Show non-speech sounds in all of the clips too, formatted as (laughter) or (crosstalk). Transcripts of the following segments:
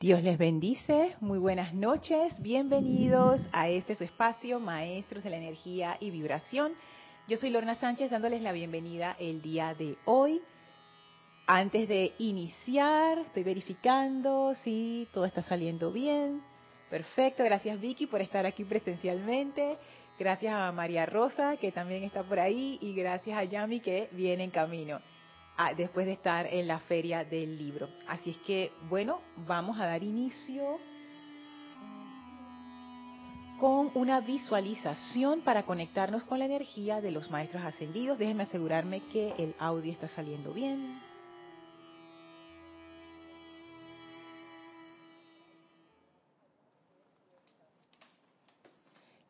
Dios les bendice, muy buenas noches, bienvenidos a este su espacio, Maestros de la Energía y Vibración. Yo soy Lorna Sánchez dándoles la bienvenida el día de hoy. Antes de iniciar, estoy verificando si todo está saliendo bien. Perfecto, gracias Vicky por estar aquí presencialmente. Gracias a María Rosa, que también está por ahí, y gracias a Yami, que viene en camino después de estar en la feria del libro. Así es que, bueno, vamos a dar inicio con una visualización para conectarnos con la energía de los maestros ascendidos. Déjenme asegurarme que el audio está saliendo bien.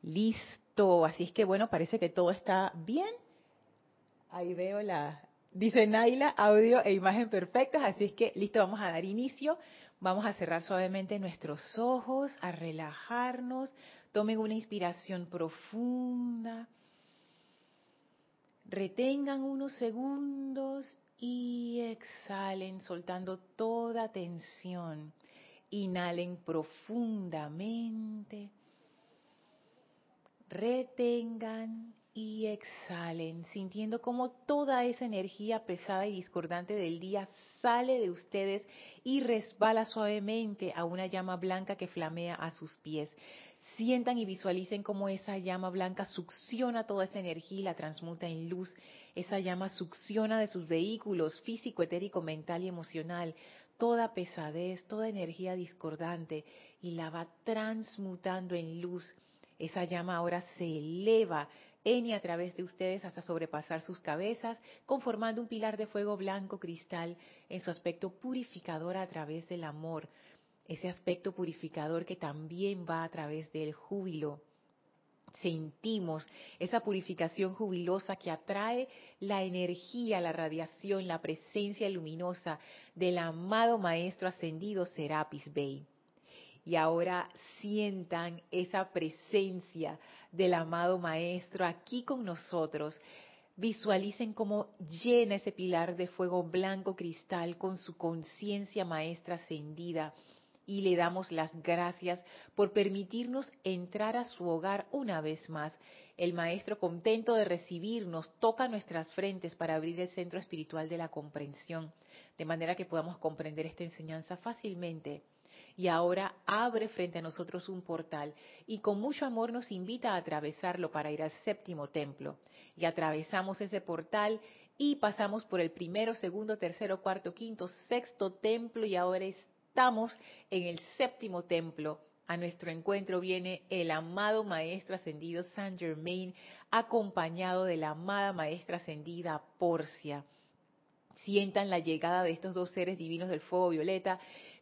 Listo, así es que bueno, parece que todo está bien. Ahí veo la, Dice Naila, audio e imagen perfectas, así es que listo, vamos a dar inicio. Vamos a cerrar suavemente nuestros ojos, a relajarnos. Tomen una inspiración profunda. Retengan unos segundos y exhalen soltando toda tensión. Inhalen profundamente. Retengan y exhalen, sintiendo como toda esa energía pesada y discordante del día sale de ustedes y resbala suavemente a una llama blanca que flamea a sus pies. Sientan y visualicen cómo esa llama blanca succiona toda esa energía y la transmuta en luz. Esa llama succiona de sus vehículos físico, etérico, mental y emocional toda pesadez, toda energía discordante y la va transmutando en luz. Esa llama ahora se eleva en a través de ustedes hasta sobrepasar sus cabezas, conformando un pilar de fuego blanco cristal en su aspecto purificador a través del amor, ese aspecto purificador que también va a través del júbilo. Sentimos esa purificación jubilosa que atrae la energía, la radiación, la presencia luminosa del amado Maestro Ascendido Serapis Bey y ahora sientan esa presencia del amado Maestro aquí con nosotros. Visualicen cómo llena ese pilar de fuego blanco cristal con su conciencia maestra ascendida y le damos las gracias por permitirnos entrar a su hogar una vez más. El Maestro, contento de recibirnos, toca nuestras frentes para abrir el centro espiritual de la comprensión, de manera que podamos comprender esta enseñanza fácilmente y ahora abre frente a nosotros un portal y con mucho amor nos invita a atravesarlo para ir al séptimo templo. Y atravesamos ese portal y pasamos por el primero, segundo, tercero, cuarto, quinto, sexto templo y ahora estamos en el séptimo templo. A nuestro encuentro viene el amado Maestro Ascendido Saint Germain, acompañado de la amada Maestra Ascendida Porcia. Sientan la llegada de estos dos seres divinos del fuego violeta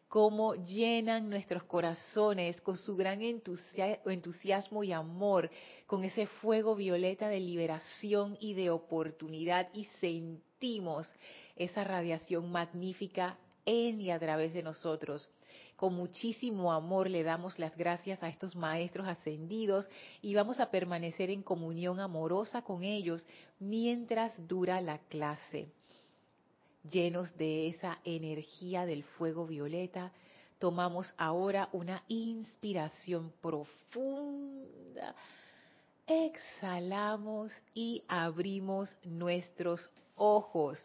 cómo llenan nuestros corazones con su gran entusiasmo y amor, con ese fuego violeta de liberación y de oportunidad y sentimos esa radiación magnífica en y a través de nosotros. Con muchísimo amor le damos las gracias a estos maestros ascendidos y vamos a permanecer en comunión amorosa con ellos mientras dura la clase llenos de esa energía del fuego violeta, tomamos ahora una inspiración profunda, exhalamos y abrimos nuestros ojos.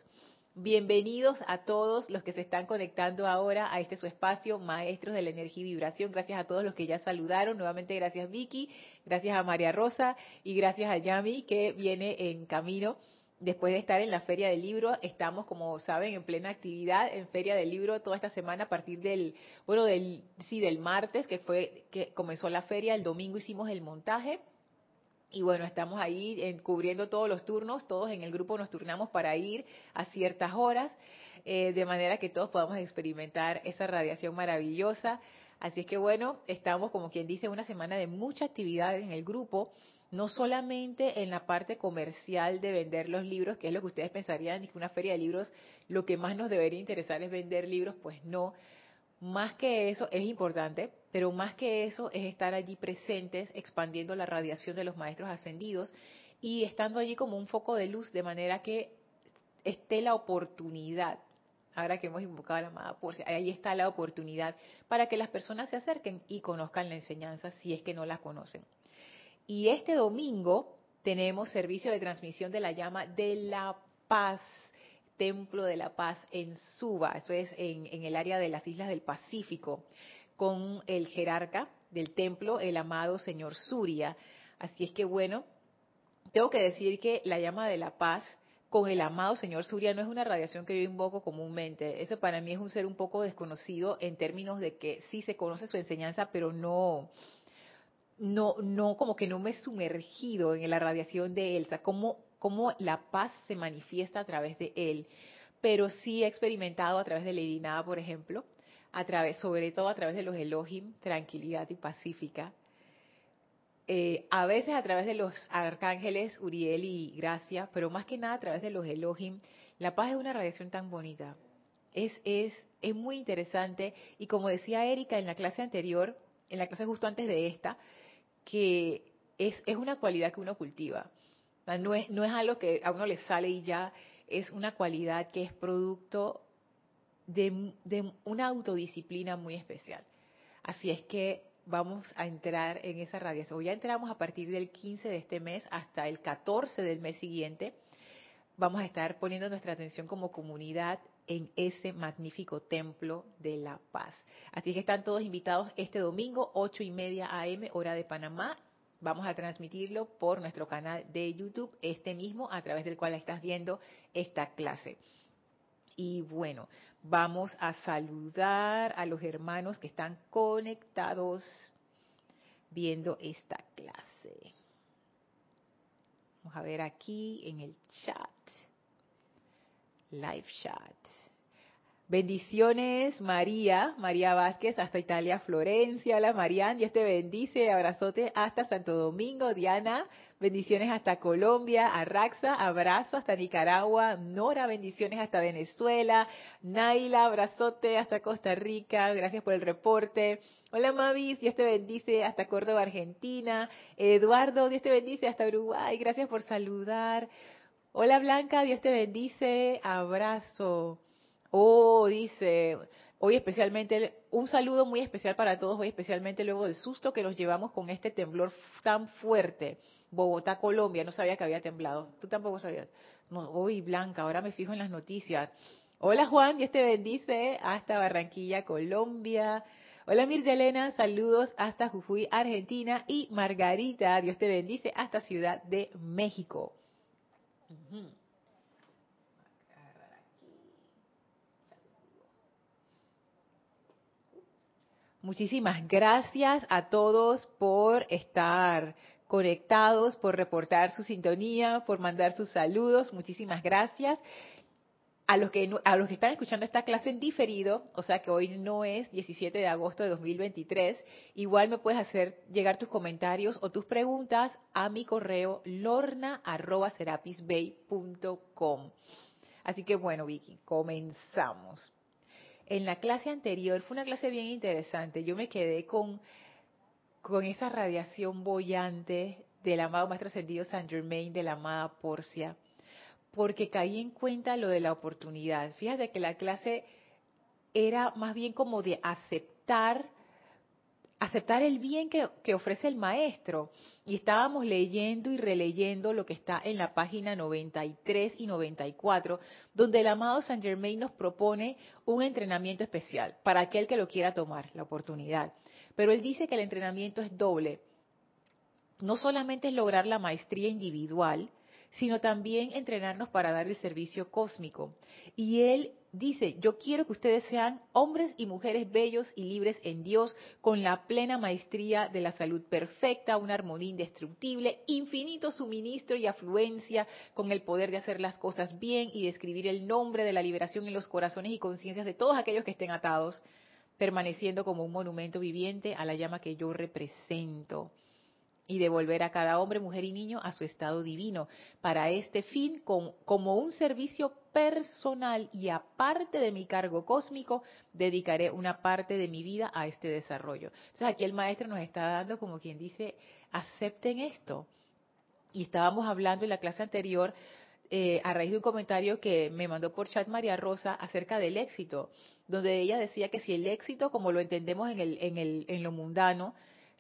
Bienvenidos a todos los que se están conectando ahora a este su espacio, Maestros de la Energía y Vibración. Gracias a todos los que ya saludaron. Nuevamente gracias Vicky, gracias a María Rosa y gracias a Yami que viene en camino después de estar en la Feria del Libro, estamos, como saben, en plena actividad en Feria del Libro toda esta semana a partir del, bueno, del, sí, del martes, que fue, que comenzó la feria, el domingo hicimos el montaje. Y bueno, estamos ahí cubriendo todos los turnos, todos en el grupo nos turnamos para ir a ciertas horas, eh, de manera que todos podamos experimentar esa radiación maravillosa. Así es que bueno, estamos como quien dice una semana de mucha actividad en el grupo no solamente en la parte comercial de vender los libros, que es lo que ustedes pensarían, que una feria de libros lo que más nos debería interesar es vender libros, pues no. Más que eso es importante, pero más que eso es estar allí presentes, expandiendo la radiación de los maestros ascendidos y estando allí como un foco de luz, de manera que esté la oportunidad ahora que hemos invocado a la amada Porcia, ahí está la oportunidad para que las personas se acerquen y conozcan la enseñanza si es que no la conocen. Y este domingo tenemos servicio de transmisión de la llama de la paz, Templo de la Paz en Suba, eso es en, el área de las Islas del Pacífico, con el jerarca del templo, el amado señor Surya. Así es que bueno, tengo que decir que la llama de la paz con el amado señor Surya no es una radiación que yo invoco comúnmente. Eso para mí es un ser un poco desconocido en términos de que sí se conoce su enseñanza, pero no, no, no, como que no me he sumergido en la radiación de sea, cómo, cómo la paz se manifiesta a través de él. Pero sí he experimentado a través de Lady Nada, por ejemplo, a través, sobre todo a través de los Elohim, tranquilidad y pacífica. Eh, a veces a través de los arcángeles Uriel y Gracia, pero más que nada a través de los Elohim. La paz es una radiación tan bonita. Es, es, es muy interesante y como decía Erika en la clase anterior, en la clase justo antes de esta, que es, es una cualidad que uno cultiva. No es, no es algo que a uno le sale y ya, es una cualidad que es producto de, de una autodisciplina muy especial. Así es que vamos a entrar en esa radiación. Ya entramos a partir del 15 de este mes hasta el 14 del mes siguiente. Vamos a estar poniendo nuestra atención como comunidad en ese magnífico templo de la paz. Así que están todos invitados este domingo, 8 y media AM, hora de Panamá. Vamos a transmitirlo por nuestro canal de YouTube, este mismo, a través del cual estás viendo esta clase. Y bueno, vamos a saludar a los hermanos que están conectados viendo esta clase. Vamos a ver aquí en el chat, live chat. Bendiciones, María, María Vázquez, hasta Italia, Florencia. Hola, Marian, Dios te bendice. Abrazote hasta Santo Domingo, Diana. Bendiciones hasta Colombia, Arraxa, abrazo hasta Nicaragua. Nora, bendiciones hasta Venezuela. Naila, abrazote hasta Costa Rica. Gracias por el reporte. Hola, Mavis, Dios te bendice hasta Córdoba, Argentina. Eduardo, Dios te bendice hasta Uruguay. Gracias por saludar. Hola, Blanca, Dios te bendice. Abrazo. Oh, dice, hoy especialmente, un saludo muy especial para todos, hoy especialmente luego del susto que nos llevamos con este temblor tan fuerte. Bogotá, Colombia, no sabía que había temblado. Tú tampoco sabías. No, hoy Blanca, ahora me fijo en las noticias. Hola Juan, Dios te bendice hasta Barranquilla, Colombia. Hola Elena, saludos hasta Jujuy, Argentina. Y Margarita, Dios te bendice hasta Ciudad de México. Muchísimas gracias a todos por estar conectados, por reportar su sintonía, por mandar sus saludos. Muchísimas gracias. A los, que, a los que están escuchando esta clase en diferido, o sea que hoy no es 17 de agosto de 2023, igual me puedes hacer llegar tus comentarios o tus preguntas a mi correo lorna.serapisbay.com. Así que bueno, Vicky, comenzamos en la clase anterior fue una clase bien interesante. Yo me quedé con, con esa radiación bollante del amado Maestro Ascendido San Germain, de la amada Porcia, porque caí en cuenta lo de la oportunidad. Fíjate que la clase era más bien como de aceptar aceptar el bien que, ofrece el maestro. Y estábamos leyendo y releyendo lo que está en la página 93 y 94, donde el amado Saint Germain nos propone un entrenamiento especial para aquel que lo quiera tomar, la oportunidad. Pero él dice que el entrenamiento es doble. No solamente es lograr la maestría individual, sino también entrenarnos para dar el servicio cósmico. Y él dice, yo quiero que ustedes sean hombres y mujeres bellos y libres en Dios, con la plena maestría de la salud perfecta, una armonía indestructible, infinito suministro y afluencia, con el poder de hacer las cosas bien y de escribir el nombre de la liberación en los corazones y conciencias de todos aquellos que estén atados, permaneciendo como un monumento viviente a la llama que yo represento y devolver a cada hombre, mujer y niño a su estado divino. Para este fin, como un servicio personal y aparte de mi cargo cósmico, dedicaré una parte de mi vida a este desarrollo. Entonces aquí el maestro nos está dando como quien dice, acepten esto. Y estábamos hablando en la clase anterior eh, a raíz de un comentario que me mandó por chat María Rosa acerca del éxito, donde ella decía que si el éxito, como lo entendemos en, el, en, el, en lo mundano,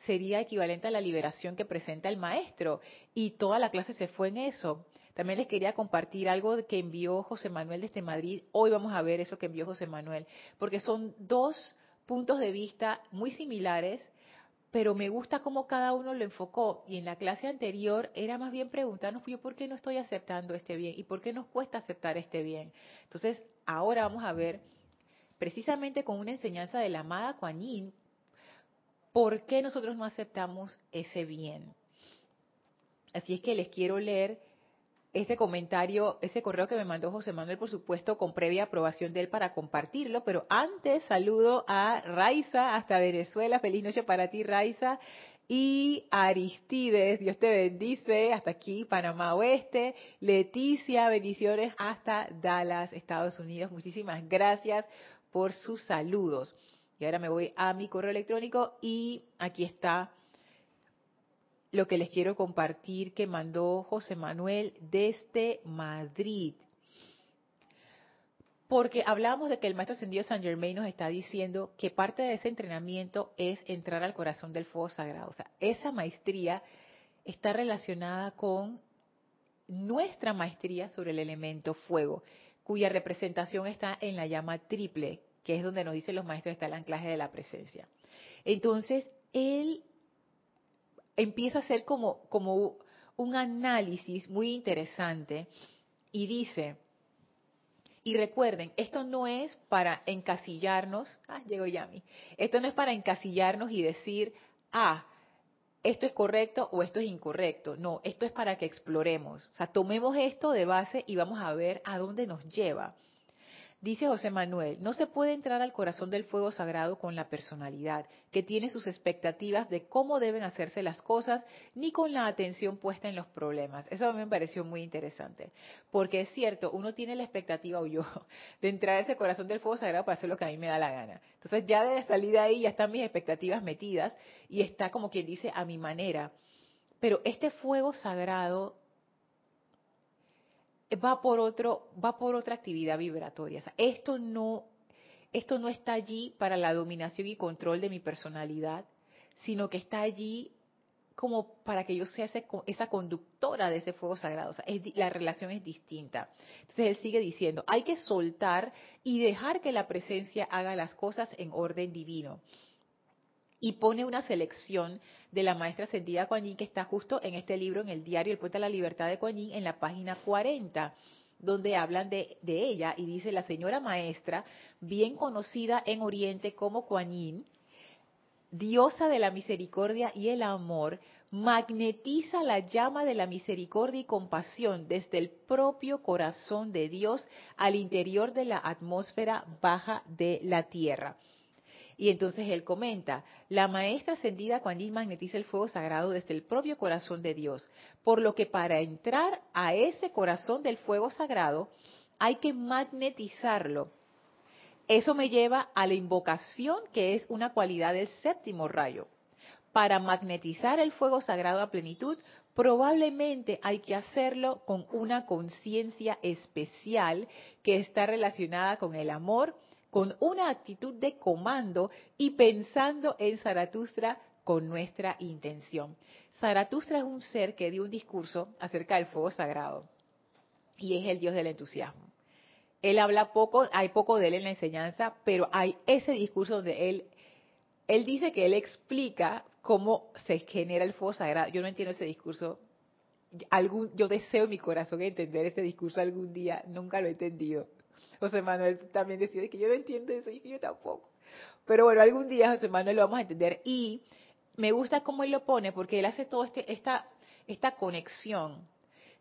sería equivalente a la liberación que presenta el maestro. Y toda la clase se fue en eso. También les quería compartir algo que envió José Manuel desde Madrid. Hoy vamos a ver eso que envió José Manuel, porque son dos puntos de vista muy similares, pero me gusta cómo cada uno lo enfocó. Y en la clase anterior era más bien preguntarnos, yo por qué no estoy aceptando este bien y por qué nos cuesta aceptar este bien. Entonces, ahora vamos a ver, precisamente con una enseñanza de la amada Kuan Yin, por qué nosotros no aceptamos ese bien. Así es que les quiero leer ese comentario, ese correo que me mandó José Manuel, por supuesto, con previa aprobación de él para compartirlo, pero antes saludo a Raiza hasta Venezuela, feliz noche para ti Raiza, y Aristides, Dios te bendice, hasta aquí, Panamá Oeste, Leticia, bendiciones hasta Dallas, Estados Unidos, muchísimas gracias por sus saludos. Y ahora me voy a mi correo electrónico y aquí está lo que les quiero compartir que mandó José Manuel desde Madrid. Porque hablábamos de que el maestro ascendido San Germain nos está diciendo que parte de ese entrenamiento es entrar al corazón del fuego sagrado. Esa maestría está relacionada con nuestra maestría sobre el elemento fuego, cuya representación está en la llama triple, que es donde nos dicen los maestros está el anclaje de la presencia. Entonces, él empieza a hacer como, como un análisis muy interesante y dice, y recuerden, esto no es para encasillarnos, ah, llegó Yami, esto no es para encasillarnos y decir, ah, esto es correcto o esto es incorrecto. No, esto es para que exploremos. O sea, tomemos esto de base y vamos a ver a dónde nos lleva. Dice José Manuel, no se puede entrar al corazón del fuego sagrado con la personalidad, que tiene sus expectativas de cómo deben hacerse las cosas, ni con la atención puesta en los problemas. Eso a mí me pareció muy interesante, porque es cierto, uno tiene la expectativa, o yo, (laughs) de entrar a ese corazón del fuego sagrado para hacer lo que a mí me da la gana. Entonces ya de salir de ahí ya están mis expectativas metidas y está como quien dice a mi manera. Pero este fuego sagrado va por otro, va por otra actividad vibratoria. esto no, esto no está allí para la dominación y control de mi personalidad, sino que está allí como para que yo sea esa conductora de ese fuego sagrado. La relación es distinta. Entonces él sigue diciendo, hay que soltar y dejar que la presencia haga las cosas en orden divino y pone una selección de la maestra ascendida Kuan Yin que está justo en este libro, en el diario El Puente a la Libertad de Kuan Yin, en la página 40, donde hablan de, de ella y dice la señora maestra, bien conocida en Oriente como Kuan Yin, diosa de la misericordia y el amor, magnetiza la llama de la misericordia y compasión desde el propio corazón de Dios al interior de la atmósfera baja de la tierra. Y entonces él comenta, la maestra ascendida cuando magnetiza el fuego sagrado desde el propio corazón de Dios, por lo que para entrar a ese corazón del fuego sagrado hay que magnetizarlo. Eso me lleva a la invocación que es una cualidad del séptimo rayo. Para magnetizar el fuego sagrado a plenitud, probablemente hay que hacerlo con una conciencia especial que está relacionada con el amor, con una actitud de comando y pensando en Zaratustra con nuestra intención. Zaratustra es un ser que dio un discurso acerca del fuego sagrado y es el dios del entusiasmo. Él habla poco, hay poco de él en la enseñanza, pero hay ese discurso donde él, él dice que él explica cómo se genera el fuego sagrado. Yo no entiendo ese discurso. Algún, yo deseo en mi corazón entender ese discurso algún día, nunca lo he entendido. José Manuel también decía que yo no entiendo eso y que yo tampoco. Pero bueno, algún día José Manuel lo vamos a entender. Y me gusta cómo él lo pone porque él hace toda este, esta, esta conexión.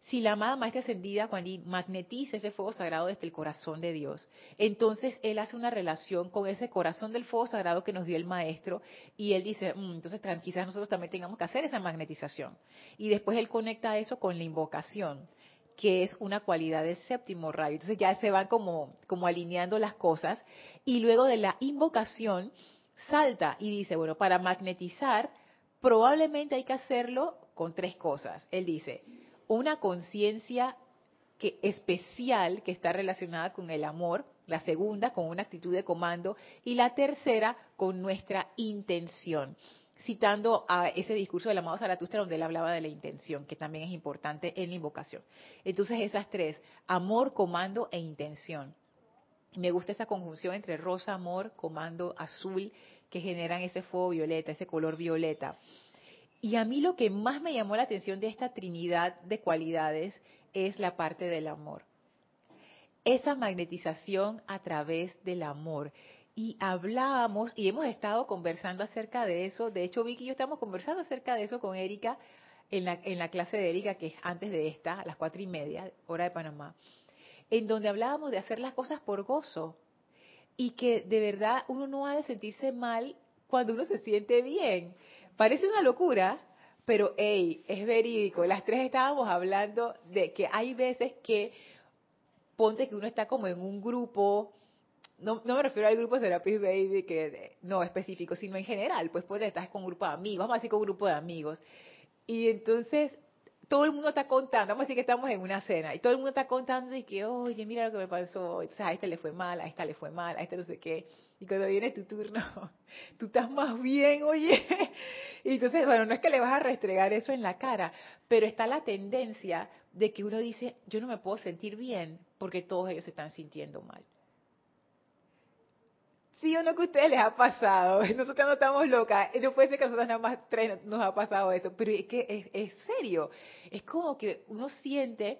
Si la amada maestra ascendida, cuando magnetiza ese fuego sagrado desde el corazón de Dios, entonces él hace una relación con ese corazón del fuego sagrado que nos dio el maestro y él dice, mm, entonces quizás nosotros también tengamos que hacer esa magnetización. Y después él conecta eso con la invocación que es una cualidad del séptimo rayo. Entonces ya se van como, como alineando las cosas y luego de la invocación salta y dice, bueno, para magnetizar probablemente hay que hacerlo con tres cosas. Él dice, una conciencia que especial que está relacionada con el amor, la segunda con una actitud de comando y la tercera con nuestra intención citando a ese discurso del amado Zaratustra donde él hablaba de la intención, que también es importante en la invocación. Entonces esas tres, amor, comando e intención. Me gusta esa conjunción entre rosa, amor, comando, azul, que generan ese fuego violeta, ese color violeta. Y a mí lo que más me llamó la atención de esta trinidad de cualidades es la parte del amor. Esa magnetización a través del amor y hablábamos y hemos estado conversando acerca de eso. De hecho, Vicky y yo estamos conversando acerca de eso con Erika en la, en la clase de Erika, que es antes de esta, a las cuatro y media, hora de Panamá, en donde hablábamos de hacer las cosas por gozo y que de verdad uno no ha de sentirse mal cuando uno se siente bien. Parece una locura, pero hey, es verídico. Las tres estábamos hablando de que hay veces que ponte que uno está como en un grupo no, no me refiero al grupo Serapis Baby, que no específico, sino en general, pues pues estás con un grupo de amigos, vamos a decir con un grupo de amigos. Y entonces todo el mundo está contando, vamos a decir que estamos en una cena, y todo el mundo está contando y que, oye, mira lo que me pasó, a este le fue mal, a esta le fue mal, a este no sé qué. Y cuando viene tu turno, (laughs) tú estás más bien, oye. (laughs) Y entonces, bueno, no es que le vas a restregar eso en la cara, pero está la tendencia de que uno dice, yo no me puedo sentir bien porque todos ellos se están sintiendo mal sí o no que a ustedes les ha pasado. (laughs) Nosotros no estamos locas. No puede ser que a nosotros nada más tres nos ha pasado eso. Pero es que es, es serio. Es como que uno siente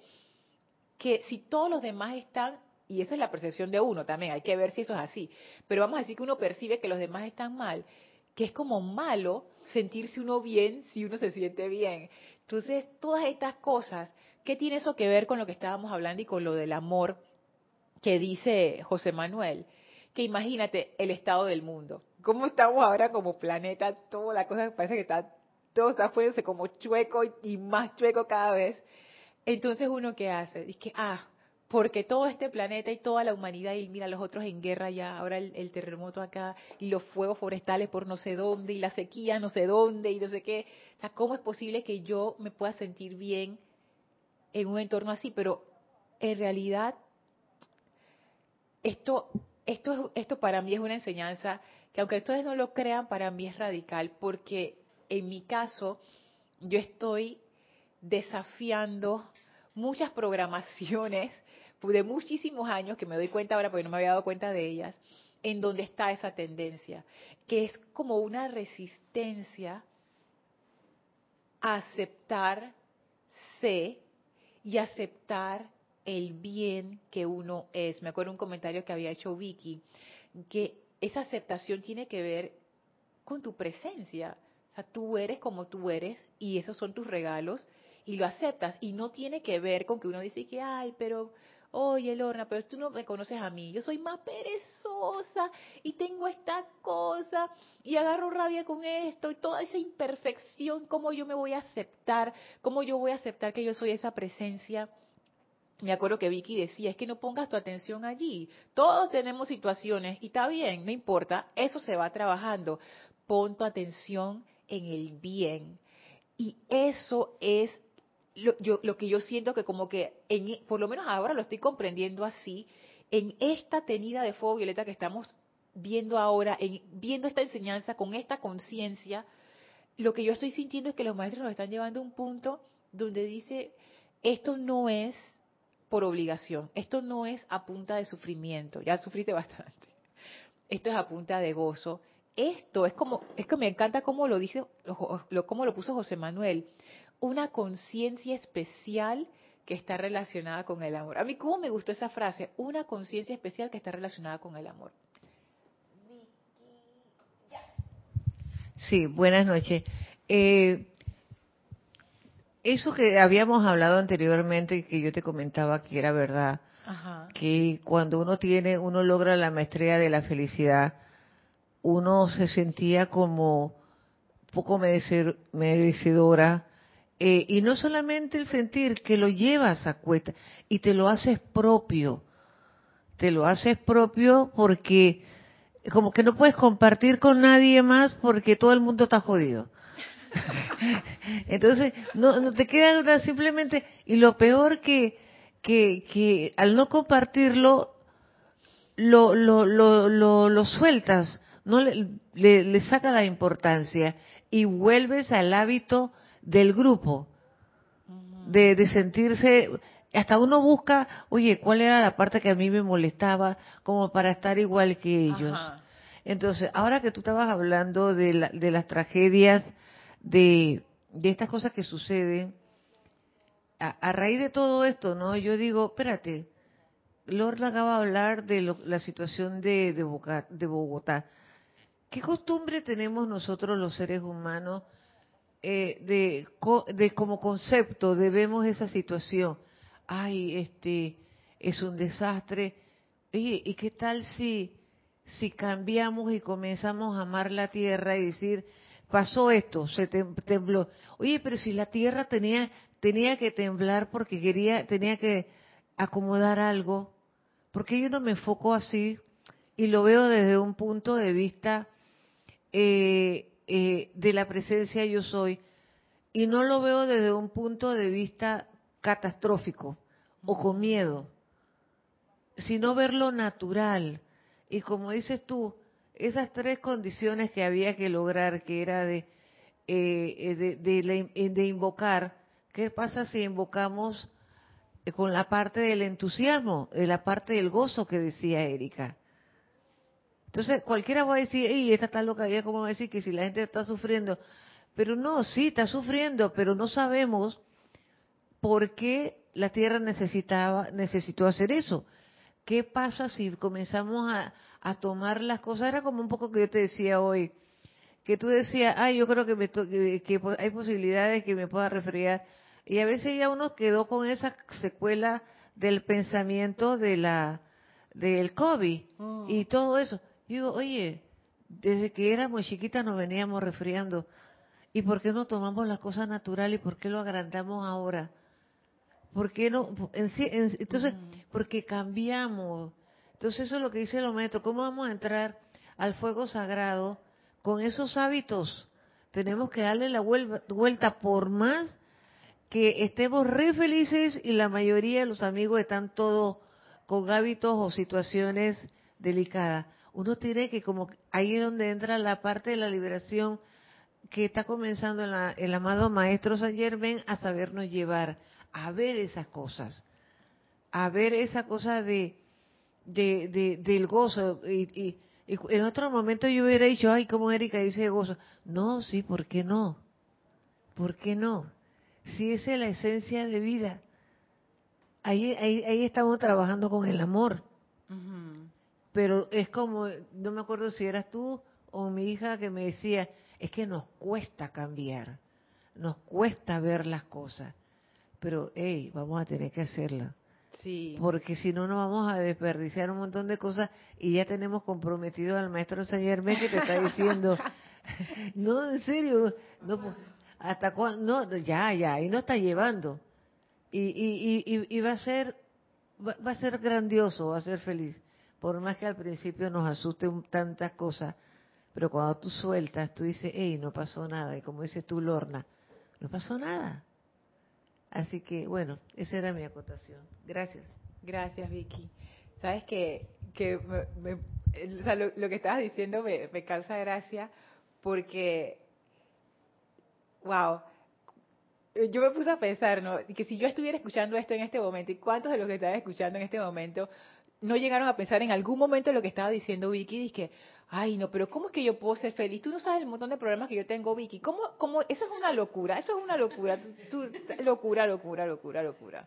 que si todos los demás están, y esa es la percepción de uno también, hay que ver si eso es así. Pero vamos a decir que uno percibe que los demás están mal, que es como malo sentirse uno bien si uno se siente bien. Entonces, todas estas cosas, ¿qué tiene eso que ver con lo que estábamos hablando y con lo del amor que dice José Manuel? Que imagínate el estado del mundo. ¿Cómo estamos ahora como planeta? Toda la cosa parece que está, todo está fuéndose como chueco y más chueco cada vez. Entonces uno qué hace? Dice que, ah, porque todo este planeta y toda la humanidad, y mira los otros en guerra ya, ahora el, terremoto acá, y los fuegos forestales por no sé dónde, y la sequía no sé dónde, y no sé qué. O sea, ¿cómo es posible que yo me pueda sentir bien en un entorno así? Pero en realidad, esto esto, esto para mí es una enseñanza que aunque ustedes no lo crean, para mí es radical, porque en mi caso yo estoy desafiando muchas programaciones de muchísimos años, que me doy cuenta ahora porque no me había dado cuenta de ellas, en donde está esa tendencia, que es como una resistencia a aceptar sé y aceptar el bien que uno es. Me acuerdo un comentario que había hecho Vicky, que esa aceptación tiene que ver con tu presencia. O sea, tú eres como tú eres y esos son tus regalos y lo aceptas. Y no tiene que ver con que uno dice que, ay, pero, oye, Lorna, pero tú no me conoces a mí. Yo soy más perezosa y tengo esta cosa y agarro rabia con esto y toda esa imperfección. ¿Cómo yo me voy a aceptar? ¿Cómo yo voy a aceptar que yo soy esa presencia? Me acuerdo que Vicky decía, es que no pongas tu atención allí. Todos tenemos situaciones y está bien, no importa, eso se va trabajando. Pon tu atención en el bien. Y eso es lo, yo, lo que yo siento que como que, en, por lo menos ahora lo estoy comprendiendo así, en esta tenida de fuego violeta que estamos viendo ahora, en, viendo esta enseñanza con esta conciencia, lo que yo estoy sintiendo es que los maestros nos están llevando a un punto donde dice, esto no es por obligación. Esto no es a punta de sufrimiento, ya sufriste (laughs) bastante. Esto es a punta de gozo. Esto es como, es que me encanta cómo lo dice, lo, cómo lo puso José Manuel, una conciencia especial que está relacionada con el amor. A mí cómo me gustó esa frase, una conciencia especial que está relacionada con el amor. Sí, buenas noches. Eh, eso que habíamos hablado anteriormente, que yo te comentaba que era verdad, que cuando uno tiene, uno logra la maestría de la felicidad, uno se sentía como poco merecedora, eh, y no solamente el sentir que lo llevas a cuesta y te lo haces propio, te lo haces propio porque como que no puedes compartir con nadie más porque todo el mundo está jodido. (laughs) Entonces, no, no te queda duda simplemente, y lo peor que que, que al no compartirlo, lo, lo, lo, lo, sueltas, no le, le, saca la importancia y vuelves al hábito del grupo, de, de sentirse, hasta uno busca, oye, ¿cuál era la parte que a mí me molestaba como para estar igual que ellos? Entonces, ahora que tú estabas hablando de, la, de las tragedias, de, estas cosas que suceden, a, raíz de todo esto, ¿no? Yo digo, espérate, Lorna acaba de hablar de la situación de, de, Bogotá. ¿Qué costumbre tenemos nosotros los seres humanos eh, de, de como concepto de vemos esa situación? Ay, este es un desastre. ¿y qué tal si si cambiamos y comenzamos a amar la tierra y decir, pasó esto, se tembló. Oye, pero si la tierra tenía tenía que temblar porque quería tenía que acomodar algo, porque yo no me enfoco así y lo veo desde un punto de vista eh, eh, de la presencia yo soy y no lo veo desde un punto de vista catastrófico o con miedo, sino verlo natural. Y como dices tú, esas tres condiciones que había que lograr, que era de, eh, eh, de, eh, de, invocar, ¿qué pasa si invocamos con la parte del entusiasmo, de la parte del gozo que decía Erika? Entonces, cualquiera va a decir, y esta está loca, ¿cómo va a decir que si la gente está sufriendo? Pero no, sí, está sufriendo, pero no sabemos por qué la tierra necesitaba, necesitó hacer eso. ¿Qué pasa si comenzamos a, tomar las cosas? Era como un poco que yo te decía hoy, que tú decías, ay, yo creo que, me que, hay posibilidades que me pueda resfriar. Y a veces ya uno quedó con esa secuela del pensamiento de la del COVID oh. y todo eso. Yo digo, oye, desde que éramos chiquitas nos veníamos resfriando. ¿Y por qué no tomamos las cosas naturales y por qué lo agrandamos ahora? ¿Por qué no? entonces, porque cambiamos. Entonces eso es lo que dice el maestro. ¿Cómo vamos a entrar al fuego sagrado con esos hábitos? Tenemos que darle la vuelta por más que estemos re felices y la mayoría de los amigos están todos con hábitos o situaciones delicadas. Uno tiene que, como ahí es donde entra la parte de la liberación que está comenzando el amado Maestro San Germán a sabernos llevar a ver esas cosas, a ver esa cosa de, de, del gozo. Y, en otro momento yo hubiera dicho, ay, como Erika dice gozo. No, sí, ¿por qué no? ¿Por qué no? Si esa es la esencia de vida. Ahí, ahí, ahí estamos trabajando con el amor. Pero es como, no me acuerdo si eras tú o mi hija que me decía, es que nos cuesta cambiar, nos cuesta ver las cosas pero hey, vamos a tener que hacerla. Sí. Porque si no, nos vamos a desperdiciar un montón de cosas y ya tenemos comprometido al maestro San Germán que te está (laughs) diciendo, (laughs) no, en serio, no, pues, hasta cuándo, no, ya, ya, y no está llevando. Y, y, y, y va a ser, va, va, a ser grandioso, va a ser feliz. Por más que al principio nos asusten tantas cosas, pero cuando tú sueltas, tú dices, hey, no pasó nada. Y como dices tú, Lorna, no pasó nada Así que, bueno, esa era mi acotación. Gracias. Gracias, Vicky. Sabes que, que lo, que estabas diciendo me, me causa gracia porque, wow, yo me puse a pensar, ¿no? Que si yo estuviera escuchando esto en este momento, ¿y cuántos de los que estaban escuchando en este momento no llegaron a pensar en algún momento lo que estaba diciendo Vicky? Dije, ay, no, pero ¿cómo es que yo puedo ser feliz? Tú no sabes el montón de problemas que yo tengo, Vicky. ¿Cómo, cómo? Eso es una locura, eso es una locura. locura, locura, locura, locura.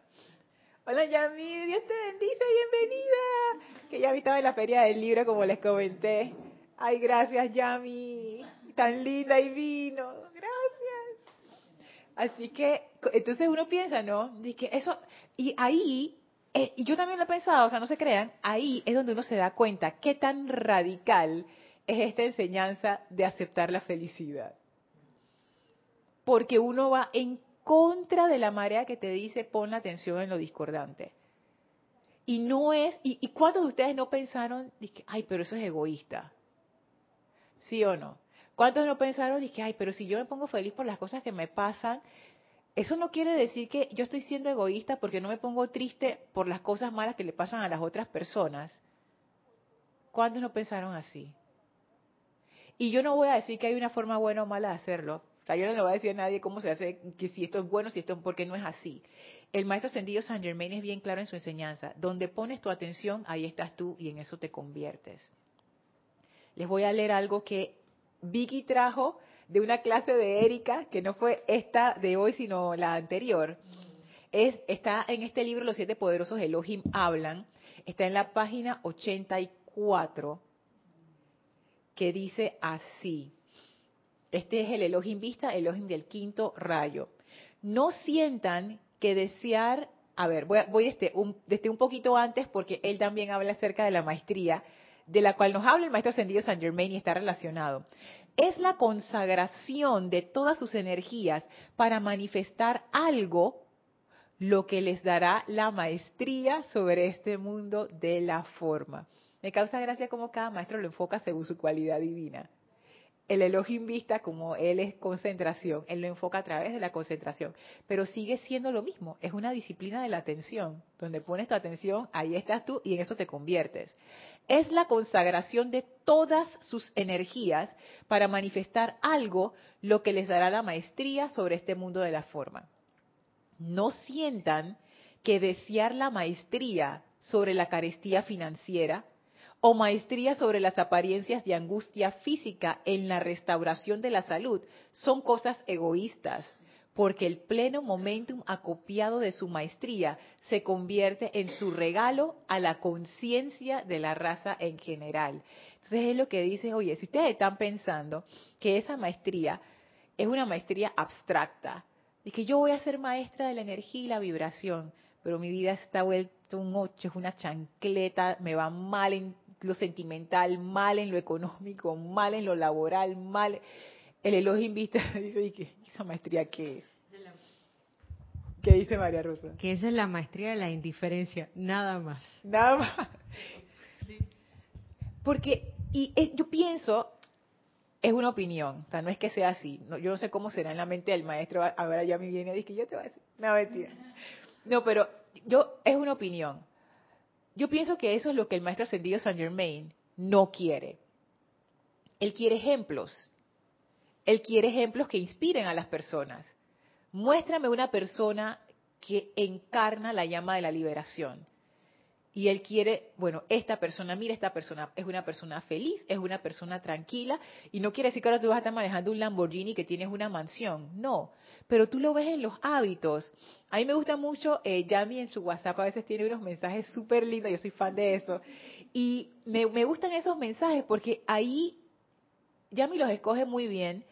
Hola, Yami, Dios te bendice, bienvenida. Que ya estaba en la feria del libro, como les comenté. Ay, gracias, Yami. Tan linda y vino. Gracias. Así que, entonces uno piensa, ¿no? Dice eso, y ahí eh, y yo también lo he pensado, o sea, no se crean, ahí es donde uno se da cuenta qué tan radical es esta enseñanza de aceptar la felicidad. Porque uno va en contra de la marea que te dice pon la atención en lo discordante. Y no es, y, y cuántos de ustedes no pensaron, dije, ay, pero eso es egoísta. ¿Sí o no? ¿Cuántos no pensaron, dije, ay, pero si yo me pongo feliz por las cosas que me pasan, eso no quiere decir que yo estoy siendo egoísta porque no me pongo triste por las cosas malas que le pasan a las otras personas. ¿Cuántos no pensaron así? Y yo no voy a decir que hay una forma buena o mala de hacerlo. O sea, yo no le voy a decir a nadie cómo se hace, que si esto es bueno, si esto es porque no es así. El maestro ascendido San Germain es bien claro en su enseñanza. Donde pones tu atención, ahí estás tú y en eso te conviertes. Les voy a leer algo que Vicky trajo de una clase de Erika, que no fue esta de hoy, sino la anterior. Es, está en este libro, Los siete poderosos Elohim hablan. Está en la página 84, que dice así. Este es el Elohim Vista, Elohim del quinto rayo. No sientan que desear, a ver, voy, voy desde, un, un poquito antes porque él también habla acerca de la maestría, de la cual nos habla el maestro ascendido San Germain y está relacionado. Es la consagración de todas sus energías para manifestar algo lo que les dará la maestría sobre este mundo de la forma. Me causa gracia como cada maestro lo enfoca según su cualidad divina el Elohim vista como él es concentración, él lo enfoca a través de la concentración, pero sigue siendo lo mismo, es una disciplina de la atención, donde pones tu atención, ahí estás tú y en eso te conviertes. Es la consagración de todas sus energías para manifestar algo lo que les dará la maestría sobre este mundo de la forma. No sientan que desear la maestría sobre la carestía financiera, o maestría sobre las apariencias de angustia física en la restauración de la salud son cosas egoístas, porque el pleno momentum acopiado de su maestría se convierte en su regalo a la conciencia de la raza en general. Entonces es lo que dice, oye, si ustedes están pensando que esa maestría es una maestría abstracta, y que yo voy a ser maestra de la energía y la vibración, pero mi vida está vuelta un ocho, es una chancleta, me va mal en lo sentimental, mal en lo económico, mal en lo laboral, mal. El Elohim Vista (laughs) dice, ¿y esa maestría qué es? ¿Qué dice María Rosa? Que esa es la maestría de la indiferencia, nada más. Nada más. Porque, y yo pienso, es una opinión, o sea, no es que sea así. yo no sé cómo será en la mente del maestro. Ahora ya me viene y dice que yo te voy a decir. No, mentira. No, pero yo, es una opinión. Yo pienso que eso es lo que el maestro ascendido Saint Germain no quiere. Él quiere ejemplos. Él quiere ejemplos que inspiren a las personas. Muéstrame una persona que encarna la llama de la liberación y él quiere, bueno, esta persona, mira, esta persona es una persona feliz, es una persona tranquila, y no quiere decir que ahora tú vas a estar manejando un Lamborghini que tienes una mansión, no, pero tú lo ves en los hábitos. A mí me gusta mucho, eh, Yami en su WhatsApp a veces tiene unos mensajes súper lindos, yo soy fan de eso, y me, gustan esos mensajes porque ahí Yami los escoge muy bien,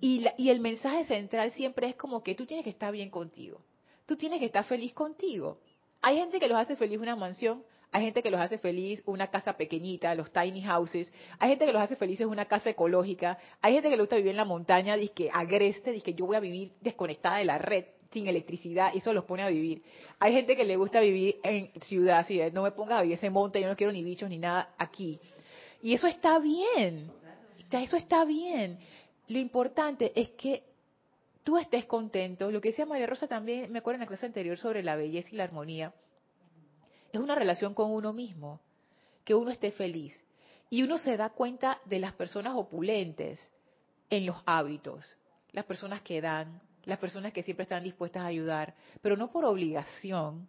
y, y el mensaje central siempre es como que tú tienes que estar bien contigo, tú tienes que estar feliz contigo hay gente que los hace feliz una mansión, hay gente que los hace feliz una casa pequeñita, los tiny houses, hay gente que los hace felices una casa ecológica, hay gente que le gusta vivir en la montaña, dice que agreste, dice que yo voy a vivir desconectada de la red, sin electricidad, eso los pone a vivir. Hay gente que le gusta vivir en ciudad, así, no me pongas a vivir ese monte, yo no quiero ni bichos ni nada aquí. Y eso está bien, eso está bien. Lo importante es que tú estés contento. Lo que decía María Rosa también, me acuerdo en la clase anterior sobre la belleza y la armonía, es una relación con uno mismo, que uno esté feliz. Y uno se da cuenta de las personas opulentes en los hábitos, las personas que dan, las personas que siempre están dispuestas a ayudar, pero no por obligación,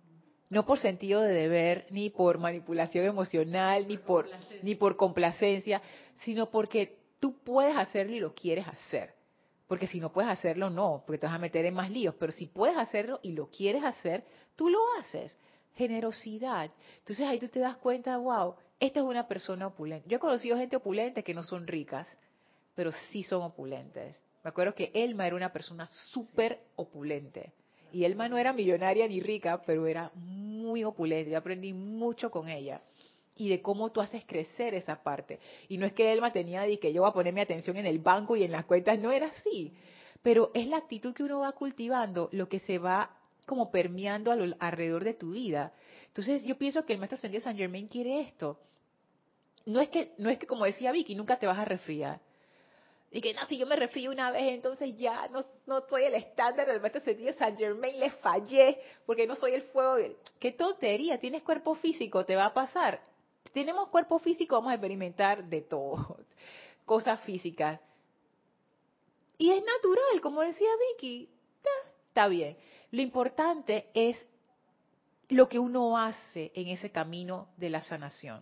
no por sentido de deber, ni por manipulación emocional, ni por, ni por complacencia, sino porque tú puedes hacerlo y lo quieres hacer. Porque si no puedes hacerlo, no, porque te vas a meter en más líos. Pero si puedes hacerlo y lo quieres hacer, tú lo haces. Generosidad. Entonces ahí tú te das cuenta, wow, esta es una persona opulente. Yo he conocido gente opulente que no son ricas, pero sí son opulentes. Me acuerdo que Elma era una persona súper opulente. Y Elma no era millonaria ni rica, pero era muy opulente. Yo aprendí mucho con ella y de cómo tú haces crecer esa parte. Y no es que Elma tenía de que yo voy a poner mi atención en el banco y en las cuentas, no era así. Pero es la actitud que uno va cultivando lo que se va como permeando alrededor de tu vida. Entonces yo pienso que el maestro Ascendido San Germain quiere esto. No es que, no es que como decía Vicky, nunca te vas a resfriar. Y que no, si yo me refrío una vez, entonces ya no, no soy el estándar del maestro sentido San Germain, le fallé, porque no soy el fuego. Qué tontería, tienes cuerpo físico, te va a pasar. Tenemos cuerpo físico, vamos a experimentar de todo, (laughs) cosas físicas. Y es natural, como decía Vicky, está bien. Lo importante es lo que uno hace en ese camino de la sanación.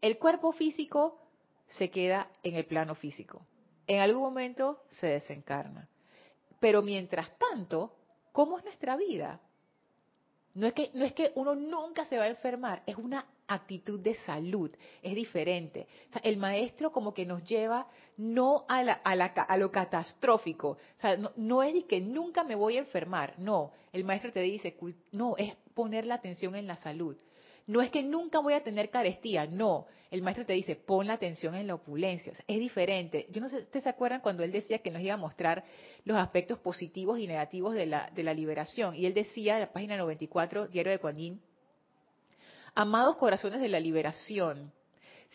El cuerpo físico se queda en el plano físico. En algún momento se desencarna. Pero mientras tanto, ¿cómo es nuestra vida? No es que, no es que uno nunca se va a enfermar, es una actitud de salud, es diferente. el maestro como que nos lleva no a, a, lo catastrófico, no, es que nunca me voy a enfermar, no, el maestro te dice, no, es poner la atención en la salud. No es que nunca voy a tener carestía, no. El maestro te dice, pon la atención en la opulencia. es diferente. Yo no sé, ¿ustedes se acuerdan cuando él decía que nos iba a mostrar los aspectos positivos y negativos de la, de la liberación? Y él decía, en la página 94, Diario de Kuan amados corazones de la liberación,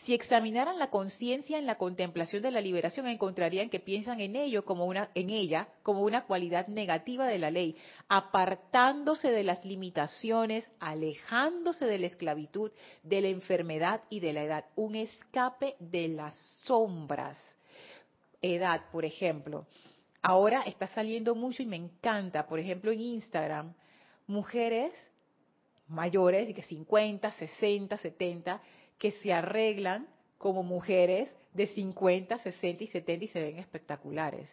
si examinaran la conciencia en la contemplación de la liberación, encontrarían que piensan en ello como una, en ella como una cualidad negativa de la ley, apartándose de las limitaciones, alejándose de la esclavitud, de la enfermedad y de la edad, un escape de las sombras. Edad, por ejemplo. Ahora está saliendo mucho y me encanta, por ejemplo, en Instagram, mujeres mayores, de que 50, 60, 70, que se arreglan como mujeres de 50, 60 y 70 y se ven espectaculares.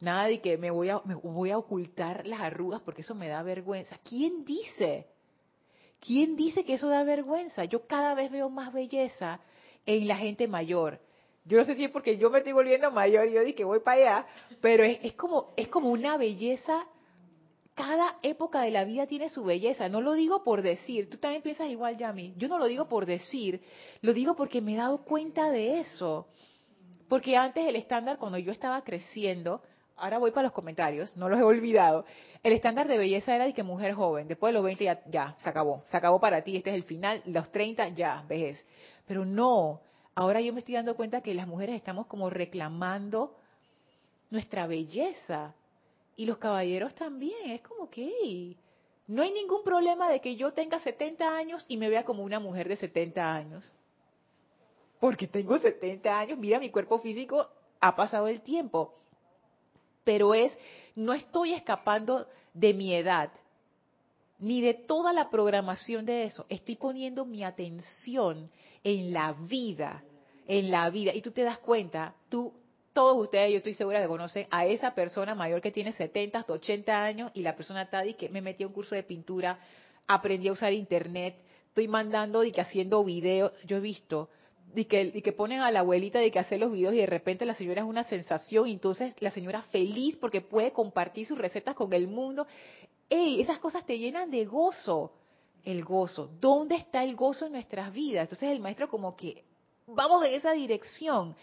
Nada de que me voy a, me voy a ocultar las arrugas porque eso me da vergüenza. ¿Quién dice? ¿Quién dice que eso da vergüenza? Yo cada vez veo más belleza en la gente mayor. Yo no sé si es porque yo me estoy volviendo mayor y yo dije que voy para allá, pero es, es, como, es como una belleza cada época de la vida tiene su belleza. No lo digo por decir. Tú también piensas igual, Yami. Yo no lo digo por decir. Lo digo porque me he dado cuenta de eso. Porque antes el estándar, cuando yo estaba creciendo, ahora voy para los comentarios, no los he olvidado. El estándar de belleza era de que mujer joven, después de los 20 ya, ya, se acabó, se acabó para ti, este es el final, los 30 ya, vejez. Pero no, ahora yo me estoy dando cuenta que las mujeres estamos como reclamando nuestra belleza. Y los caballeros también, es como que no hay ningún problema de que yo tenga 70 años y me vea como una mujer de 70 años. Porque tengo 70 años, mira, mi cuerpo físico ha pasado el tiempo. Pero es, no estoy escapando de mi edad, ni de toda la programación de eso. Estoy poniendo mi atención en la vida, en la vida. Y tú te das cuenta, tú todos ustedes, yo estoy segura que conocen a esa persona mayor que tiene 70 hasta 80 años y la persona Tadi que me metí a un curso de pintura, aprendí a usar internet, estoy mandando y que haciendo videos, yo he visto y que, que ponen a la abuelita de que hace los videos y de repente la señora es una sensación y entonces la señora feliz porque puede compartir sus recetas con el mundo. ¡Ey! Esas cosas te llenan de gozo. El gozo. ¿Dónde está el gozo en nuestras vidas? Entonces el maestro como que vamos en esa dirección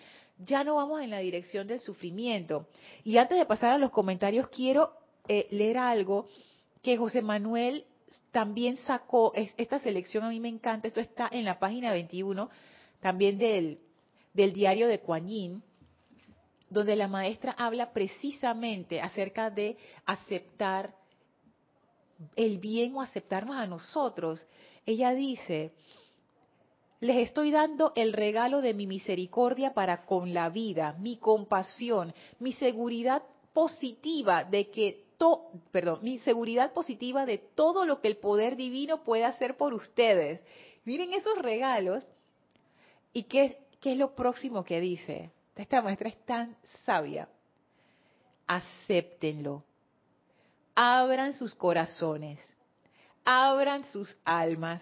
ya no vamos en la dirección del sufrimiento. Y antes de pasar a los comentarios, quiero eh, leer algo que José Manuel también sacó. esta selección a mí me encanta, esto está en la página 21 también del, del diario de Kuan donde la maestra habla precisamente acerca de aceptar el bien o aceptarnos a nosotros. Ella dice, les estoy dando el regalo de mi misericordia para con la vida, mi compasión, mi seguridad positiva de que to, perdón, mi seguridad positiva de todo lo que el poder divino puede hacer por ustedes. Miren esos regalos. ¿Y qué, qué es lo próximo que dice? Esta maestra es tan sabia. Acéptenlo. Abran sus corazones. Abran sus almas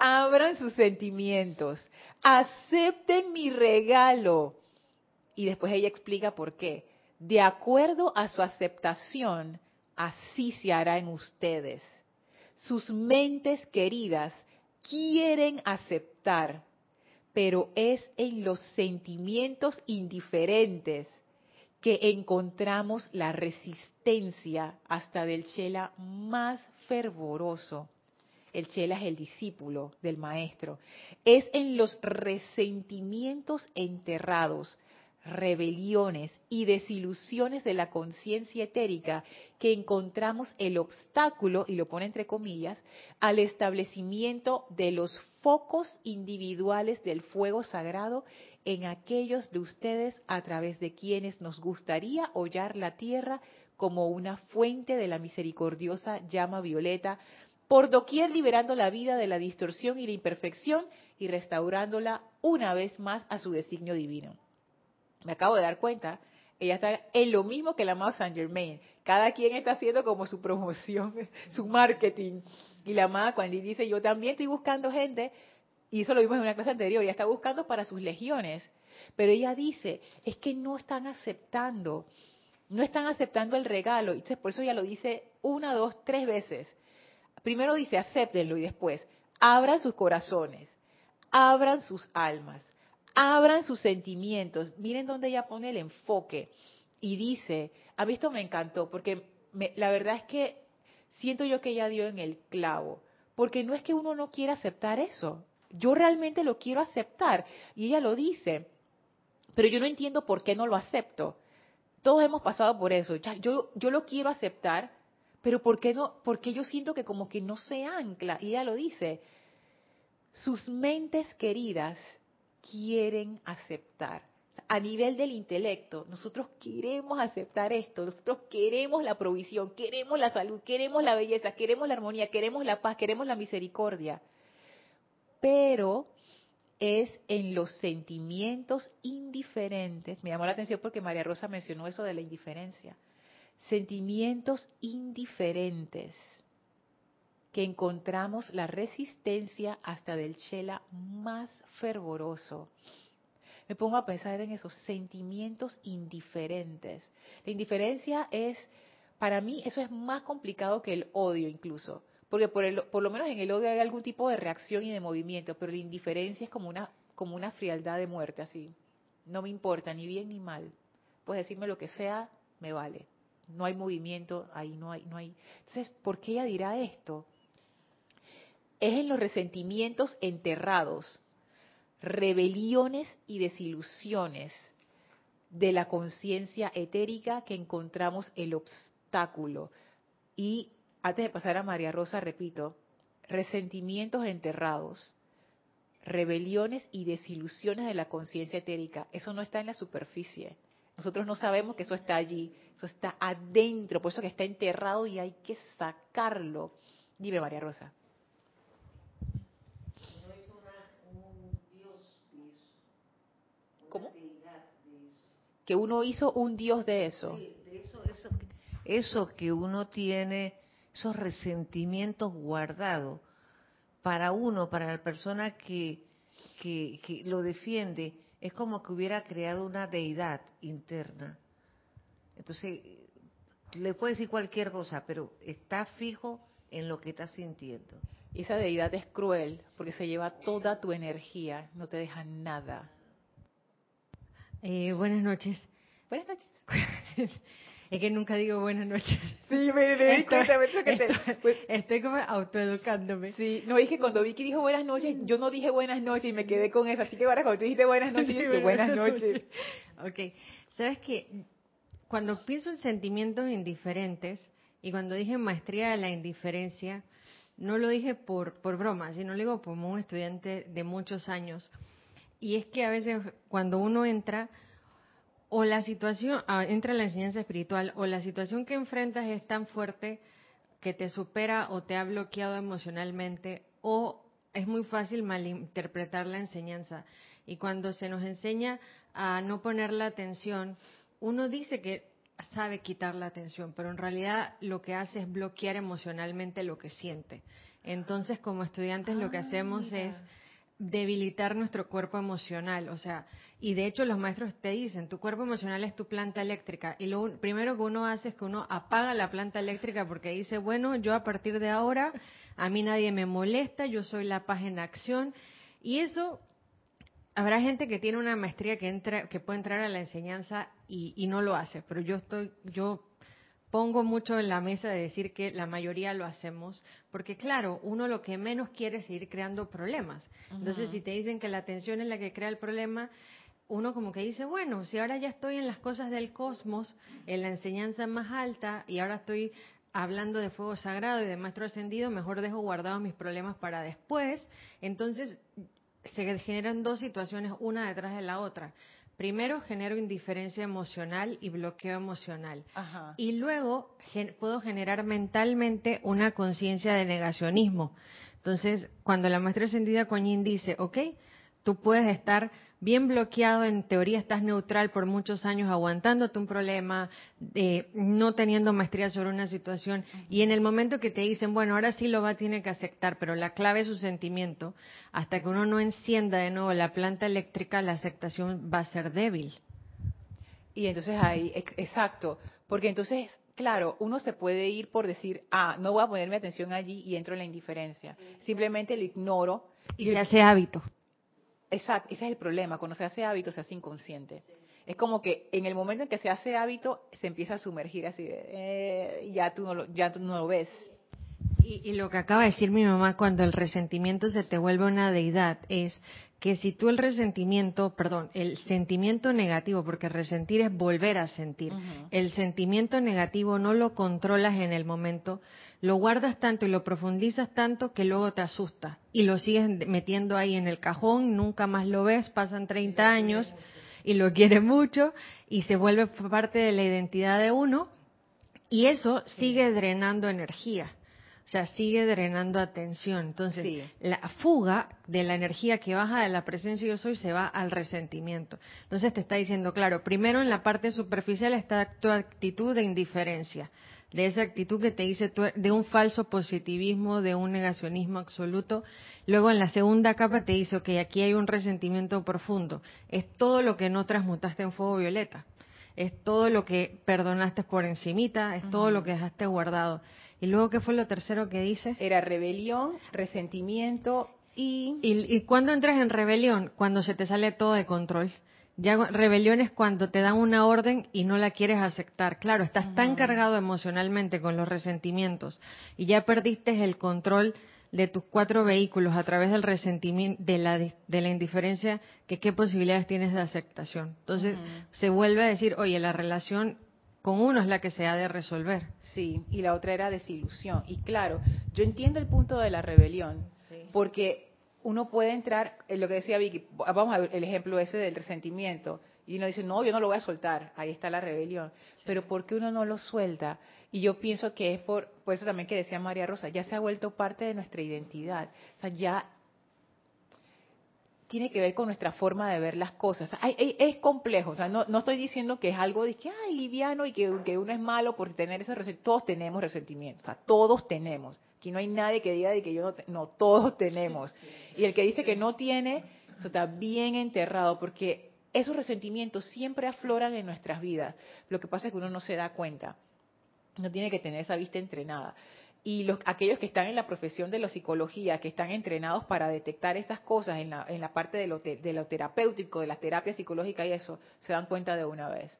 abran sus sentimientos, acepten mi regalo. Y después ella explica por qué. De acuerdo a su aceptación, así se hará en ustedes. Sus mentes queridas quieren aceptar, pero es en los sentimientos indiferentes que encontramos la resistencia hasta del chela más fervoroso el chela es el discípulo del maestro, es en los resentimientos enterrados, rebeliones y desilusiones de la conciencia etérica que encontramos el obstáculo, y lo pone entre comillas, al establecimiento de los focos individuales del fuego sagrado en aquellos de ustedes a través de quienes nos gustaría hollar la tierra como una fuente de la misericordiosa llama violeta, por doquier liberando la vida de la distorsión y la imperfección y restaurándola una vez más a su designio divino me acabo de dar cuenta, ella está en lo mismo que el amado Saint Germain. Cada quien está haciendo como su promoción, (laughs) su marketing. Y la amada cuando dice, yo también estoy buscando gente, y eso lo vimos en una clase anterior, ella está buscando para sus legiones. Pero ella dice, es que no están aceptando, no están aceptando el regalo. Entonces, por eso ella lo dice una, dos, tres veces. Primero dice, acéptenlo y después, abran sus corazones, abran sus almas abran sus sentimientos. Miren dónde ella pone el enfoque. Y dice, a mí esto me encantó, porque la verdad es que siento yo que ella dio en el clavo. Porque no es que uno no quiera aceptar eso. Yo realmente lo quiero aceptar. Y ella lo dice. Pero yo no entiendo por qué no lo acepto. Todos hemos pasado por eso. Yo, yo lo quiero aceptar, pero ¿por qué no? Porque yo siento que como que no se ancla. Y ella lo dice. Sus mentes queridas quieren aceptar. A nivel del intelecto, nosotros queremos aceptar esto, nosotros queremos la provisión, queremos la salud, queremos la belleza, queremos la armonía, queremos la paz, queremos la misericordia. Pero es en los sentimientos indiferentes, me llamó la atención porque María Rosa mencionó eso de la indiferencia, sentimientos indiferentes que encontramos la resistencia hasta del chela más fervoroso. Me pongo a pensar en esos sentimientos indiferentes. La indiferencia es, para mí, eso es más complicado que el odio incluso, porque por, el, por lo menos en el odio hay algún tipo de reacción y de movimiento, pero la indiferencia es como una, como una frialdad de muerte, así. No me importa ni bien ni mal. Puedes decirme lo que sea, me vale. No hay movimiento, ahí no hay, no hay. Entonces, ¿por qué ella dirá esto? es en los resentimientos enterrados, rebeliones y desilusiones de la conciencia etérica que encontramos el obstáculo. Y antes de pasar a María Rosa, repito, resentimientos enterrados, rebeliones y desilusiones de la conciencia etérica. Eso no está en la superficie. Nosotros no sabemos que eso está allí, eso está adentro, por eso que está enterrado y hay que sacarlo. Dime, María Rosa. ¿Cómo? Que uno hizo un Dios de eso. eso, que uno tiene, esos resentimientos guardados para uno, para la persona que, que, lo defiende, es como que hubiera creado una deidad interna. Entonces, le puede decir cualquier cosa, pero está fijo en lo que está sintiendo. Y esa deidad es cruel porque se lleva toda tu energía, no te deja nada. Eh, buenas noches. Buenas noches. (laughs) es que nunca digo buenas noches. (laughs) Sí, me, di cuenta, que te, pues, estoy como autoeducándome. Sí, no, es que cuando Vicky dijo buenas noches, yo no dije buenas noches y me quedé con eso. Así que ahora cuando tú dijiste buenas noches, yo dije buenas noches. ok, sabes que cuando pienso en sentimientos indiferentes y cuando dije maestría de la indiferencia, no lo dije por, por broma, sino lo digo como un estudiante de muchos años y es que a veces cuando uno entra, o la situación, ah, entra en la enseñanza espiritual, o la situación que enfrentas es tan fuerte que te supera o te ha bloqueado emocionalmente, o es muy fácil malinterpretar la enseñanza. Y cuando se nos enseña a no poner la atención, uno dice que sabe quitar la atención, pero en realidad lo que hace es bloquear emocionalmente lo que siente. Entonces, como estudiantes, lo que ah, hacemos es debilitar nuestro cuerpo emocional, o sea, y de hecho los maestros te dicen, tu cuerpo emocional es tu planta eléctrica, y lo primero que uno hace es que uno apaga la planta eléctrica porque dice, bueno, yo a partir de ahora, a mí nadie me molesta, yo soy la paz en acción, y eso, habrá gente que tiene una maestría que entra, que puede entrar a la enseñanza y, y no lo hace, pero yo estoy, yo pongo mucho en la mesa de decir que la mayoría lo hacemos, porque claro, uno lo que menos quiere es seguir creando problemas. Entonces, si te dicen que la atención es la que crea el problema, uno como que dice, bueno, si ahora ya estoy en las cosas del cosmos, en la enseñanza más alta, y ahora estoy hablando de fuego sagrado y de maestro ascendido, mejor dejo guardados mis problemas para después. Entonces se generan dos situaciones, una detrás de la otra. Primero genero indiferencia emocional y bloqueo emocional. Y luego puedo generar mentalmente una conciencia de negacionismo. Entonces, cuando la maestra ascendida Coñín dice, ok, tú puedes estar bien bloqueado, en teoría estás neutral por muchos años aguantándote un problema, eh, no teniendo maestría sobre una situación, y en el momento que te dicen, bueno, ahora sí lo va a tener que aceptar, pero la clave es su sentimiento, hasta que uno no encienda de nuevo la planta eléctrica, la aceptación va a ser débil. Y entonces ahí, exacto, porque entonces claro, uno se puede ir por decir, ah, no voy a ponerme atención allí y entro en la indiferencia. Simplemente lo ignoro. Y se hace hábito. Exacto, ese es el problema, cuando se hace hábito se hace inconsciente. Es como que en el momento en que se hace hábito se empieza a sumergir así, eh, ya, tú ya tú no lo ves. Y, y, lo que acaba de decir mi mamá cuando el resentimiento se te vuelve una deidad es que si tú el resentimiento, perdón, el sentimiento negativo, porque resentir es volver a sentir, el sentimiento negativo no lo controlas en el momento, lo guardas tanto y lo profundizas tanto que luego te asusta y lo sigues metiendo ahí en el cajón, nunca más lo ves, pasan 30 años y lo quieres mucho y se vuelve parte de la identidad de uno y eso sigue drenando energía. Sea, sigue drenando atención. Entonces, la fuga de la energía que baja de la presencia yo soy se va al resentimiento. Entonces te está diciendo, claro, primero en la parte superficial está tu actitud de indiferencia, de esa actitud que te dice de un falso positivismo, de un negacionismo absoluto. Luego en la segunda capa te dice, ok, aquí hay un resentimiento profundo. Es todo lo que no transmutaste en fuego violeta. Es todo lo que perdonaste por encimita, es todo lo que dejaste guardado. ¿Y luego qué fue lo tercero que dice? Era rebelión, resentimiento y... ¿Y, y cuándo entras en rebelión? Cuando se te sale todo de control. Ya rebelión es cuando te dan una orden y no la quieres aceptar. Claro, estás tan cargado emocionalmente con los resentimientos y ya perdiste el control de tus cuatro vehículos a través del resentimiento, de la, de la indiferencia, que qué posibilidades tienes de aceptación. Entonces se vuelve a decir, oye, la relación con uno es la que se ha de resolver. Sí, y la otra era desilusión. Y claro, yo entiendo el punto de la rebelión, porque uno puede entrar, en lo que decía Vicky, vamos a ver el ejemplo ese del resentimiento, y uno dice, no, yo no lo voy a soltar, ahí está la rebelión. Pero ¿por qué uno no lo suelta? Y yo pienso que es por, por eso también que decía María Rosa, ya se ha vuelto parte de nuestra identidad. O sea, ya tiene que ver con nuestra forma de ver las cosas. es complejo, o sea, no, estoy diciendo que es algo de que, ay, liviano y que, uno es malo por tener ese resentimiento. Todos tenemos resentimientos, o sea, todos tenemos. Aquí no hay nadie que diga de que yo no, no todos tenemos. Y el que dice que no tiene, eso está bien enterrado, porque esos resentimientos siempre afloran en nuestras vidas. Lo que pasa es que uno no se da cuenta. No tiene que tener esa vista entrenada y los, aquellos que están en la profesión de la psicología, que están entrenados para detectar esas cosas en la, en la parte de lo, de lo terapéutico, de la terapia psicológica y eso, se dan cuenta de una vez.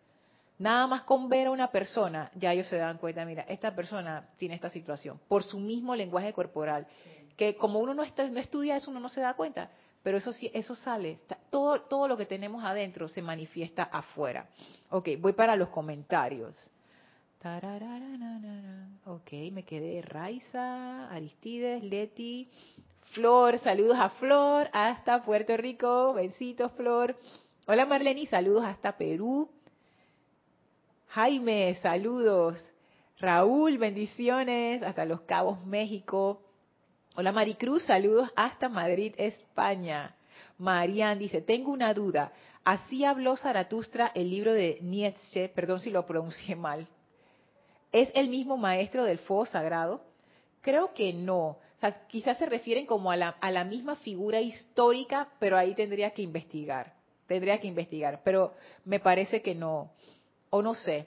Nada más con ver a una persona, ya ellos se dan cuenta, mira, esta persona tiene esta situación, por su mismo lenguaje corporal, que como uno no, está, no estudia eso, uno no se da cuenta, pero eso sí, eso sale, todo, todo lo que tenemos adentro se manifiesta afuera. Ok, voy para los comentarios. Ok, me quedé Raiza, Aristides, Leti, Flor, saludos a Flor, hasta Puerto Rico, besitos Flor. Hola Marlene, saludos hasta Perú. Jaime, saludos. Raúl, bendiciones hasta Los Cabos, México. Hola Maricruz, saludos hasta Madrid, España. Marian dice, tengo una duda. Así habló Zaratustra el libro de Nietzsche, perdón si lo pronuncié mal. ¿Es el mismo maestro del fuego sagrado? Creo que no. O sea, quizás se refieren como a la, a la misma figura histórica, pero ahí tendría que investigar. Tendría que investigar, pero me parece que no. O no sé.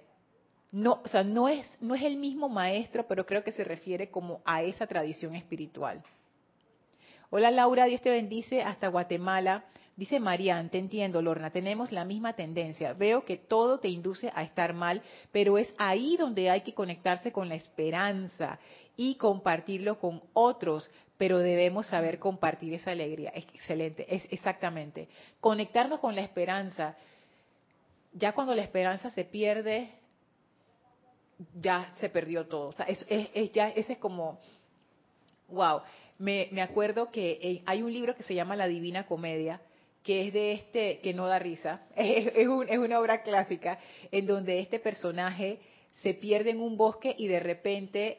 No, o sea, no es, no es el mismo maestro, pero creo que se refiere como a esa tradición espiritual. Hola Laura, Dios te bendice hasta Guatemala. Dice Marian, te entiendo, Lorna, tenemos la misma tendencia. Veo que todo te induce a estar mal, pero es ahí donde hay que conectarse con la esperanza y compartirlo con otros, pero debemos saber compartir esa alegría. Es excelente, es exactamente. Conectarnos con la esperanza. Ya cuando la esperanza se pierde, ya se perdió todo. O sea, es, ya, ese es como, wow. Me, me acuerdo que eh, hay un libro que se llama La Divina Comedia, que es de este, que no da risa, (laughs) es, es, es una obra clásica, en donde este personaje se pierde en un bosque y de repente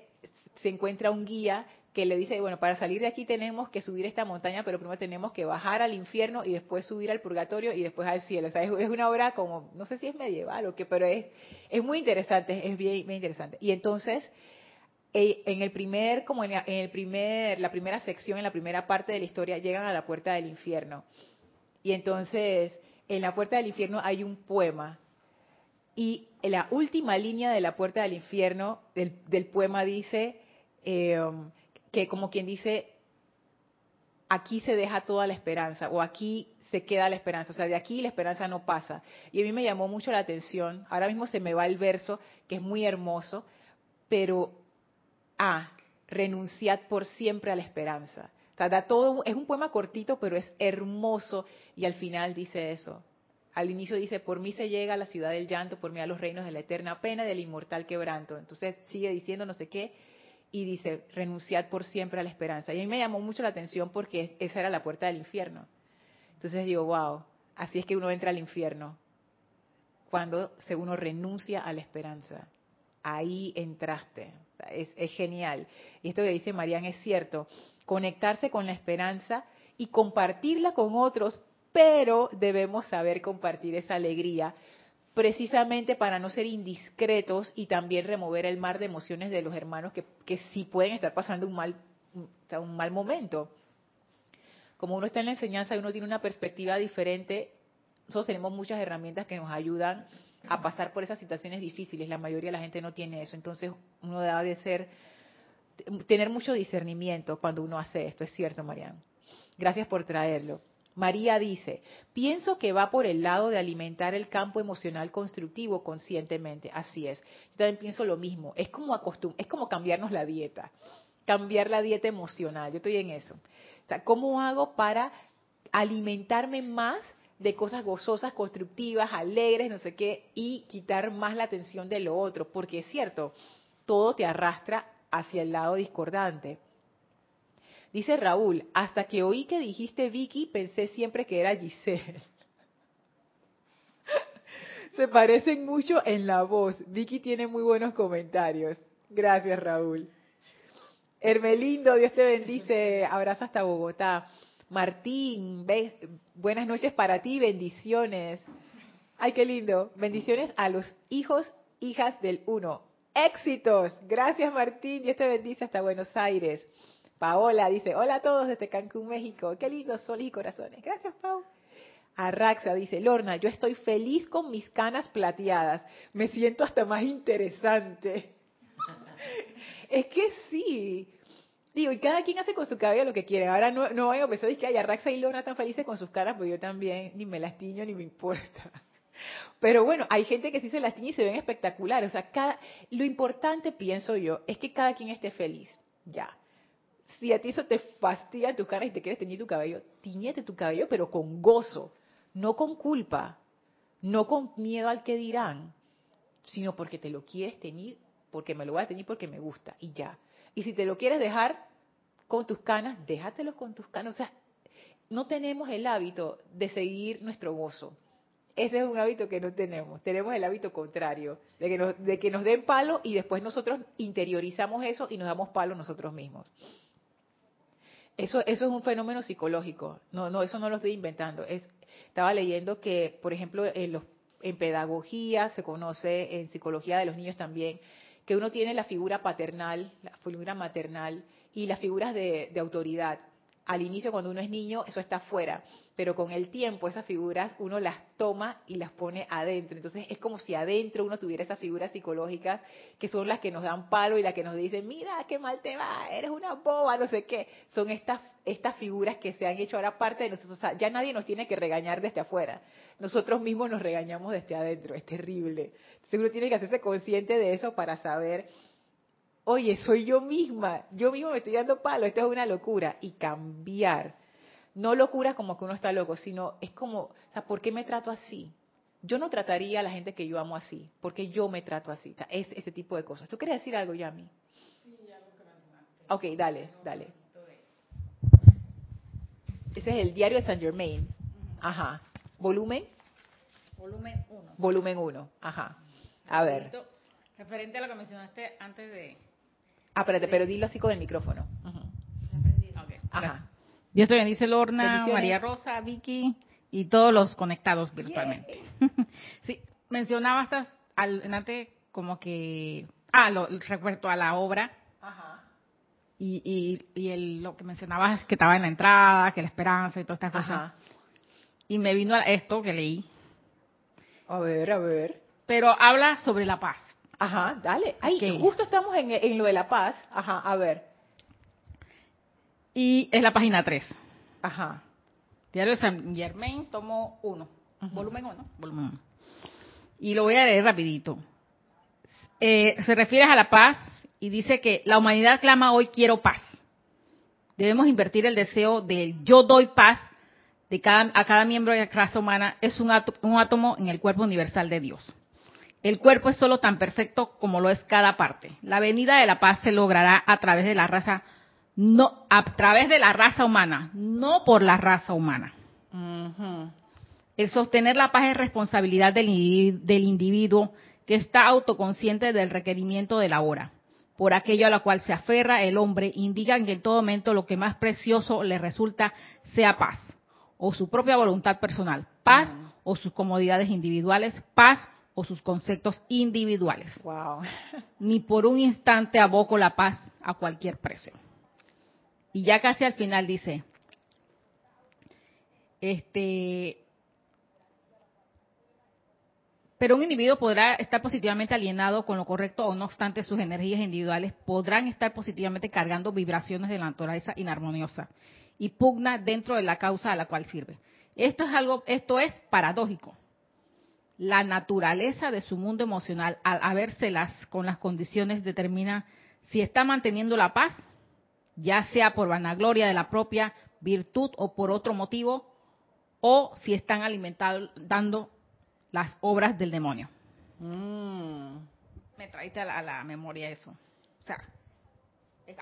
se encuentra un guía que le dice, bueno, para salir de aquí tenemos que subir esta montaña, pero primero tenemos que bajar al infierno y después subir al purgatorio y después al cielo. O sea, es, una obra como, no sé si es medieval o qué, pero es, es muy interesante, es bien, bien interesante. Y entonces, eh, en el primer, como en el primer, la primera sección, en la primera parte de la historia, llegan a la puerta del infierno. Y entonces, en la puerta del infierno hay un poema. Y en la última línea de la puerta del infierno, del, del poema dice, eh, que como quien dice, aquí se deja toda la esperanza o aquí se queda la esperanza, o sea, de aquí la esperanza no pasa. Y a mí me llamó mucho la atención, ahora mismo se me va el verso, que es muy hermoso, pero, ah, renunciad por siempre a la esperanza. Es un poema cortito, pero es hermoso, y al final dice eso. Al inicio dice, por mí se llega a la ciudad del llanto, por mí a los reinos de la eterna pena, del inmortal quebranto. Entonces sigue diciendo no sé qué, y dice, renunciad por siempre a la esperanza. Y a mí me llamó mucho la atención porque esa era la puerta del infierno. Entonces digo, wow, así es que uno entra al infierno, cuando uno renuncia a la esperanza. Ahí entraste. Es, es genial. Y esto que dice Marian es cierto. Conectarse con la esperanza y compartirla con otros, pero debemos saber compartir esa alegría precisamente para no ser indiscretos y también remover el mar de emociones de los hermanos que, que sí pueden estar pasando un mal, un mal momento. Como uno está en la enseñanza y uno tiene una perspectiva diferente, nosotros tenemos muchas herramientas que nos ayudan a pasar por esas situaciones difíciles. La mayoría de la gente no tiene eso. Entonces uno debe de ser, tener mucho discernimiento cuando uno hace esto. Es cierto, Marian. Gracias por traerlo. María dice, pienso que va por el lado de alimentar el campo emocional constructivo conscientemente. Así es. Yo también pienso lo mismo. Es como acostum es como cambiarnos la dieta, cambiar la dieta emocional. Yo estoy en eso. ¿cómo hago para alimentarme más de cosas gozosas, constructivas, alegres, no sé qué, y quitar más la atención de lo otro? Porque es cierto, todo te arrastra hacia el lado discordante. Dice Raúl, hasta que oí que dijiste Vicky, pensé siempre que era Giselle. (laughs) Se parecen mucho en la voz. Vicky tiene muy buenos comentarios. Gracias, Raúl. Hermelindo, Dios te bendice. Abrazo hasta Bogotá. Martín, buenas noches para ti, bendiciones. Ay, qué lindo. Bendiciones a los hijos, hijas del uno. Éxitos. Gracias, Martín. Dios te bendice hasta Buenos Aires. Paola dice, hola a todos desde Cancún, México. Qué lindos soles y corazones. Gracias, Pau. Arraxa dice, Lorna, yo estoy feliz con mis canas plateadas. Me siento hasta más interesante. (laughs) es que sí. Digo, y cada quien hace con su cabello lo que quiere. Ahora no, no voy a pensar que hay Arraxa y Lorna tan felices con sus caras, pues yo también ni me las tiño ni me importa. Pero bueno, hay gente que sí se las tiñe y se ven espectaculares. O sea, cada, lo importante, pienso yo, es que cada quien esté feliz. Ya si a ti eso te fastidia tu cara y te quieres teñir tu cabello, tiñete tu cabello, pero con gozo, no con culpa, no con miedo al que dirán, sino porque te lo quieres teñir, porque me lo voy a teñir porque me gusta y ya. Y si te lo quieres dejar con tus canas, déjatelo con tus canas. O sea, no tenemos el hábito de seguir nuestro gozo. Ese es un hábito que no tenemos. Tenemos el hábito contrario, de que nos, de que nos den palo y después nosotros interiorizamos eso y nos damos palo nosotros mismos. Eso, eso es un fenómeno psicológico. No, no, eso no lo estoy inventando. Es, estaba leyendo que, por ejemplo, en, los, en pedagogía se conoce, en psicología de los niños también, que uno tiene la figura paternal, la figura maternal y las figuras de, de autoridad al inicio cuando uno es niño eso está afuera, pero con el tiempo esas figuras uno las toma y las pone adentro. Entonces es como si adentro uno tuviera esas figuras psicológicas que son las que nos dan palo y las que nos dicen, mira, qué mal te va, eres una boba, no sé qué. Son estas, estas figuras que se han hecho ahora parte de nosotros. O sea, ya nadie nos tiene que regañar desde afuera. Nosotros mismos nos regañamos desde adentro. Es terrible. Entonces uno tiene que hacerse consciente de eso para saber oye, soy yo misma, yo mismo me estoy dando palo, esto es una locura. Y cambiar. No locura como que uno está loco, sino es como, o sea, ¿por qué me trato así? Yo no trataría a la gente que yo amo así, porque yo me trato así. O sea, es ese tipo de cosas. ¿Tú quieres decir algo, Yami? Sí, algo que mencionaste. Ok, dale, dale. Ese es el diario de Saint Germain. Ajá. ¿Volumen? Volumen 1. Volumen 1, ajá. A ver. Referente a lo que mencionaste antes de... Ah, espérate, pero dilo así con el micrófono. Ajá. Dios te bendice, Lorna, María Rosa, Vicky y todos los conectados virtualmente. (laughs) sí, mencionabas al, antes como que... Ah, lo, recuerdo a la obra. Ajá. Y, y, el, lo que mencionabas que estaba en la entrada, que la esperanza y todas estas cosas. Ajá. Y me vino a esto que leí. A ver, a ver. Pero habla sobre la paz. Ajá, dale. Ay, justo estamos en, en, lo de la paz. Ajá, a ver. Y es la página 3. Ajo. Diario de San Germain, tomo 1. Volumen 1. Volumen 1. Y lo voy a leer rapidito. Eh, se refiere a la paz y dice que la humanidad clama hoy quiero paz. Debemos invertir el deseo de yo doy paz de cada, a cada miembro de la raza humana es un, un átomo en el cuerpo universal de Dios. El cuerpo es solo tan perfecto como lo es cada parte. La venida de la paz se logrará a través de la raza, no, a través de la raza humana, no por la raza humana. El sostener la paz es responsabilidad del, del individuo que está autoconsciente del requerimiento de la hora. Por aquello a lo cual se aferra el hombre, indican que en todo momento lo que más precioso le resulta sea paz, o su propia voluntad personal, paz o sus comodidades individuales, paz o sus conceptos individuales. Wow. Ni por un instante aboco la paz a cualquier precio. Y ya casi al final dice, este, pero un individuo podrá estar positivamente alienado con lo correcto o no obstante sus energías individuales podrán estar positivamente cargando vibraciones de la naturaleza inarmoniosa y pugna dentro de la causa a la cual sirve. Esto es algo, esto es paradójico la naturaleza de su mundo emocional, al habérselas con las condiciones, determina si está manteniendo la paz, ya sea por vanagloria de la propia virtud o por otro motivo, o si están alimentando las obras del demonio. Mm. Me traiste a la, memoria eso. O sea,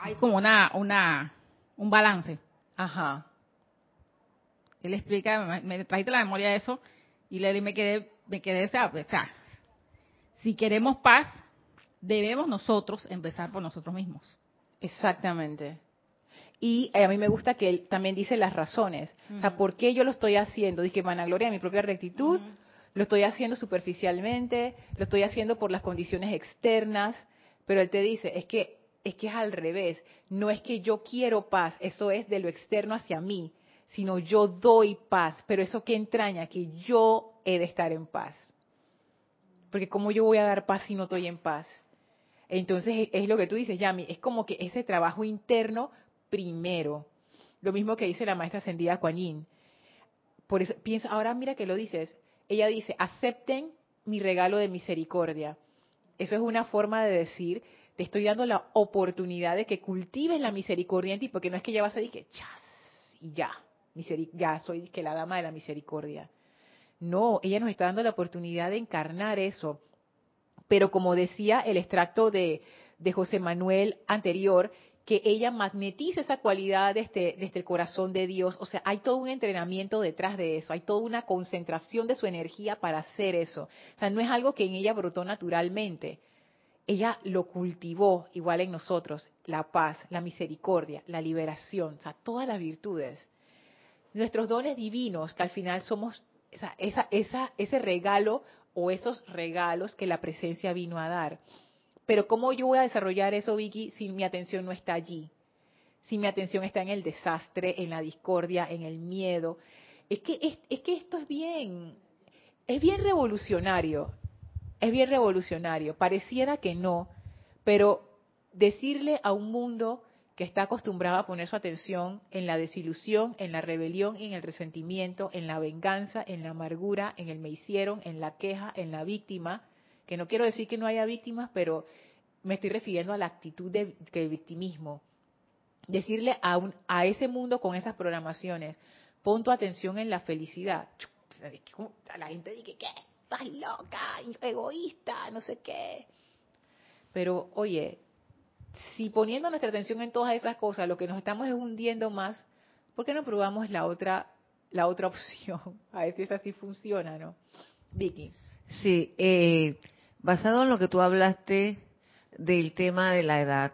hay como una, una, un balance. Ajá. Él explica, me, me a la memoria eso, y le me quedé me quedé, o sea, si queremos paz, debemos nosotros empezar por nosotros mismos. Exactamente. Y a mí me gusta que él también dice las razones. O sea, ¿por qué yo lo estoy haciendo? Dice que vanagloria de mi propia rectitud, lo estoy haciendo superficialmente, lo estoy haciendo por las condiciones externas, pero él te dice, es que es que es al revés, no es que yo quiero paz, eso es de lo externo hacia mí, sino yo doy paz, pero eso que entraña que yo he de estar en paz. Porque ¿cómo yo voy a dar paz si no estoy en paz? Entonces es lo que tú dices, Yami, es como que ese trabajo interno primero. Lo mismo que dice la maestra ascendida Kuan Por eso pienso, ahora mira que lo dices. Ella dice, acepten mi regalo de misericordia. Eso es una forma de decir, te estoy dando la oportunidad de que cultives la misericordia en ti, porque no es que ya vas a decir que chas y ya, ya soy que la dama de la misericordia. No, ella nos está dando la oportunidad de encarnar eso. Pero como decía el extracto de, José Manuel anterior, que ella magnetiza esa cualidad desde, desde, el corazón de Dios. O sea, hay todo un entrenamiento detrás de eso, hay toda una concentración de su energía para hacer eso. O sea, no es algo que en ella brotó naturalmente. Ella lo cultivó igual en nosotros, la paz, la misericordia, la liberación, o sea, todas las virtudes. Nuestros dones divinos, que al final somos esa, esa, esa, ese regalo o esos regalos que la presencia vino a dar. Pero ¿cómo yo voy a desarrollar eso, Vicky, si mi atención no está allí? Si mi atención está en el desastre, en la discordia, en el miedo. Es que, es, es que esto es bien, es bien revolucionario. Es bien revolucionario. Pareciera que no, pero decirle a un mundo que está acostumbrado a poner su atención en la desilusión, en la rebelión, en el resentimiento, en la venganza, en la amargura, en el me hicieron, en la queja, en la víctima, que no quiero decir que no haya víctimas, pero me estoy refiriendo a la actitud de, victimismo. Decirle a, un, a ese mundo con esas programaciones, pon tu atención en la felicidad. La gente dice, ¿qué? Estás loca, egoísta, no sé qué. Pero, oye, si poniendo nuestra atención en todas esas cosas, lo que nos estamos es hundiendo más, ¿por qué no probamos la otra, la otra (laughs) opción? A ver si esa sí funciona, ¿no? Vicky. Sí, eh, basado en lo que tú hablaste del tema de la edad.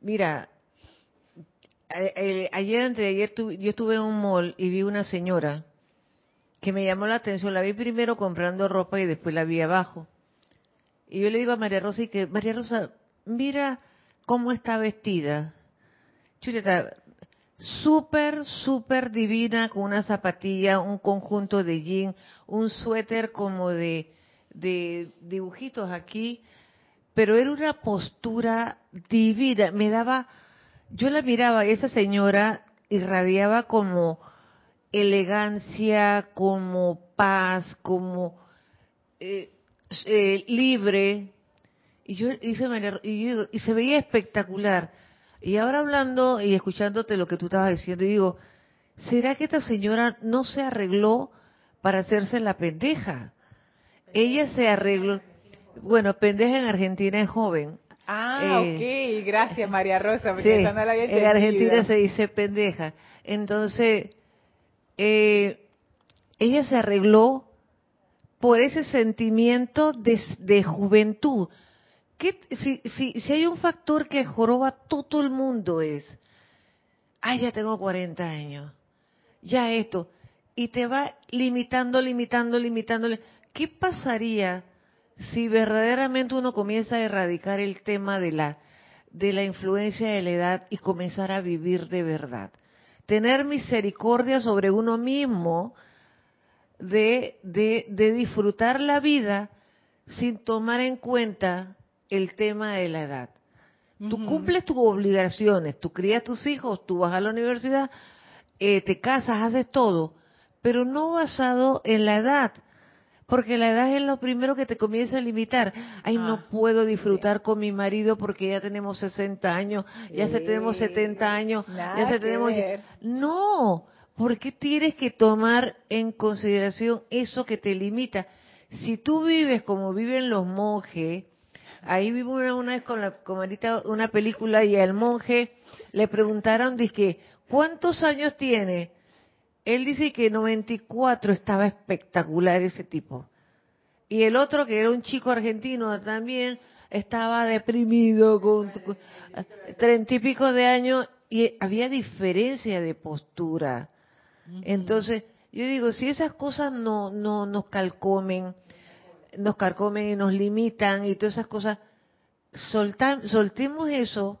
Mira, ayer, antes de ayer, yo estuve en un mall y vi una señora que me llamó la atención. La vi primero comprando ropa y después la vi abajo. Y yo le digo a María Rosa, y que María Rosa, mira cómo está vestida. Chuleta, súper, súper divina, con una zapatilla, un conjunto de jean, un suéter como de, de dibujitos aquí, pero era una postura divina, me daba, yo la miraba y esa señora irradiaba como elegancia, como paz, como eh, eh, libre, y yo hice y, y se veía espectacular. Y ahora hablando y escuchándote lo que tú estabas diciendo, digo, ¿será que esta señora no se arregló para hacerse la pendeja? Ella se arregló, bueno, pendeja en Argentina es joven. Ah, eh, ok, gracias María Rosa, porque no la había En Argentina se dice pendeja. Entonces, eh, ella se arregló por ese sentimiento de, de juventud. ¿Qué, si, si, si hay un factor que joroba todo el mundo es, ay, ya tengo 40 años, ya esto, y te va limitando, limitando, limitando. ¿Qué pasaría si verdaderamente uno comienza a erradicar el tema de la, de la influencia de la edad y comenzar a vivir de verdad. Tener misericordia sobre uno mismo de, de, de disfrutar la vida sin tomar en cuenta el tema de la edad. Tú cumples tus obligaciones, tú crías tus hijos, tú vas a la universidad, eh, te casas, haces todo, pero no basado en la edad. Porque la edad es lo primero que te comienza a limitar. Ay, no ah, puedo disfrutar con mi marido porque ya tenemos 60 años, ya se tenemos 70 años, ya se tenemos... No, porque tienes que tomar en consideración eso que te limita. Si tú vives como viven los monjes, ahí vivo una, una vez con, la, una película y al monje le preguntaron, dice, ¿cuántos años tiene? Él dice que 94 estaba espectacular ese tipo. Y el otro, que era un chico argentino también, estaba deprimido con treinta y pico de años y había diferencia de postura. Entonces, yo digo, si esas cosas no, no nos calcomen, nos calcomen y nos limitan y todas esas cosas, soltemos eso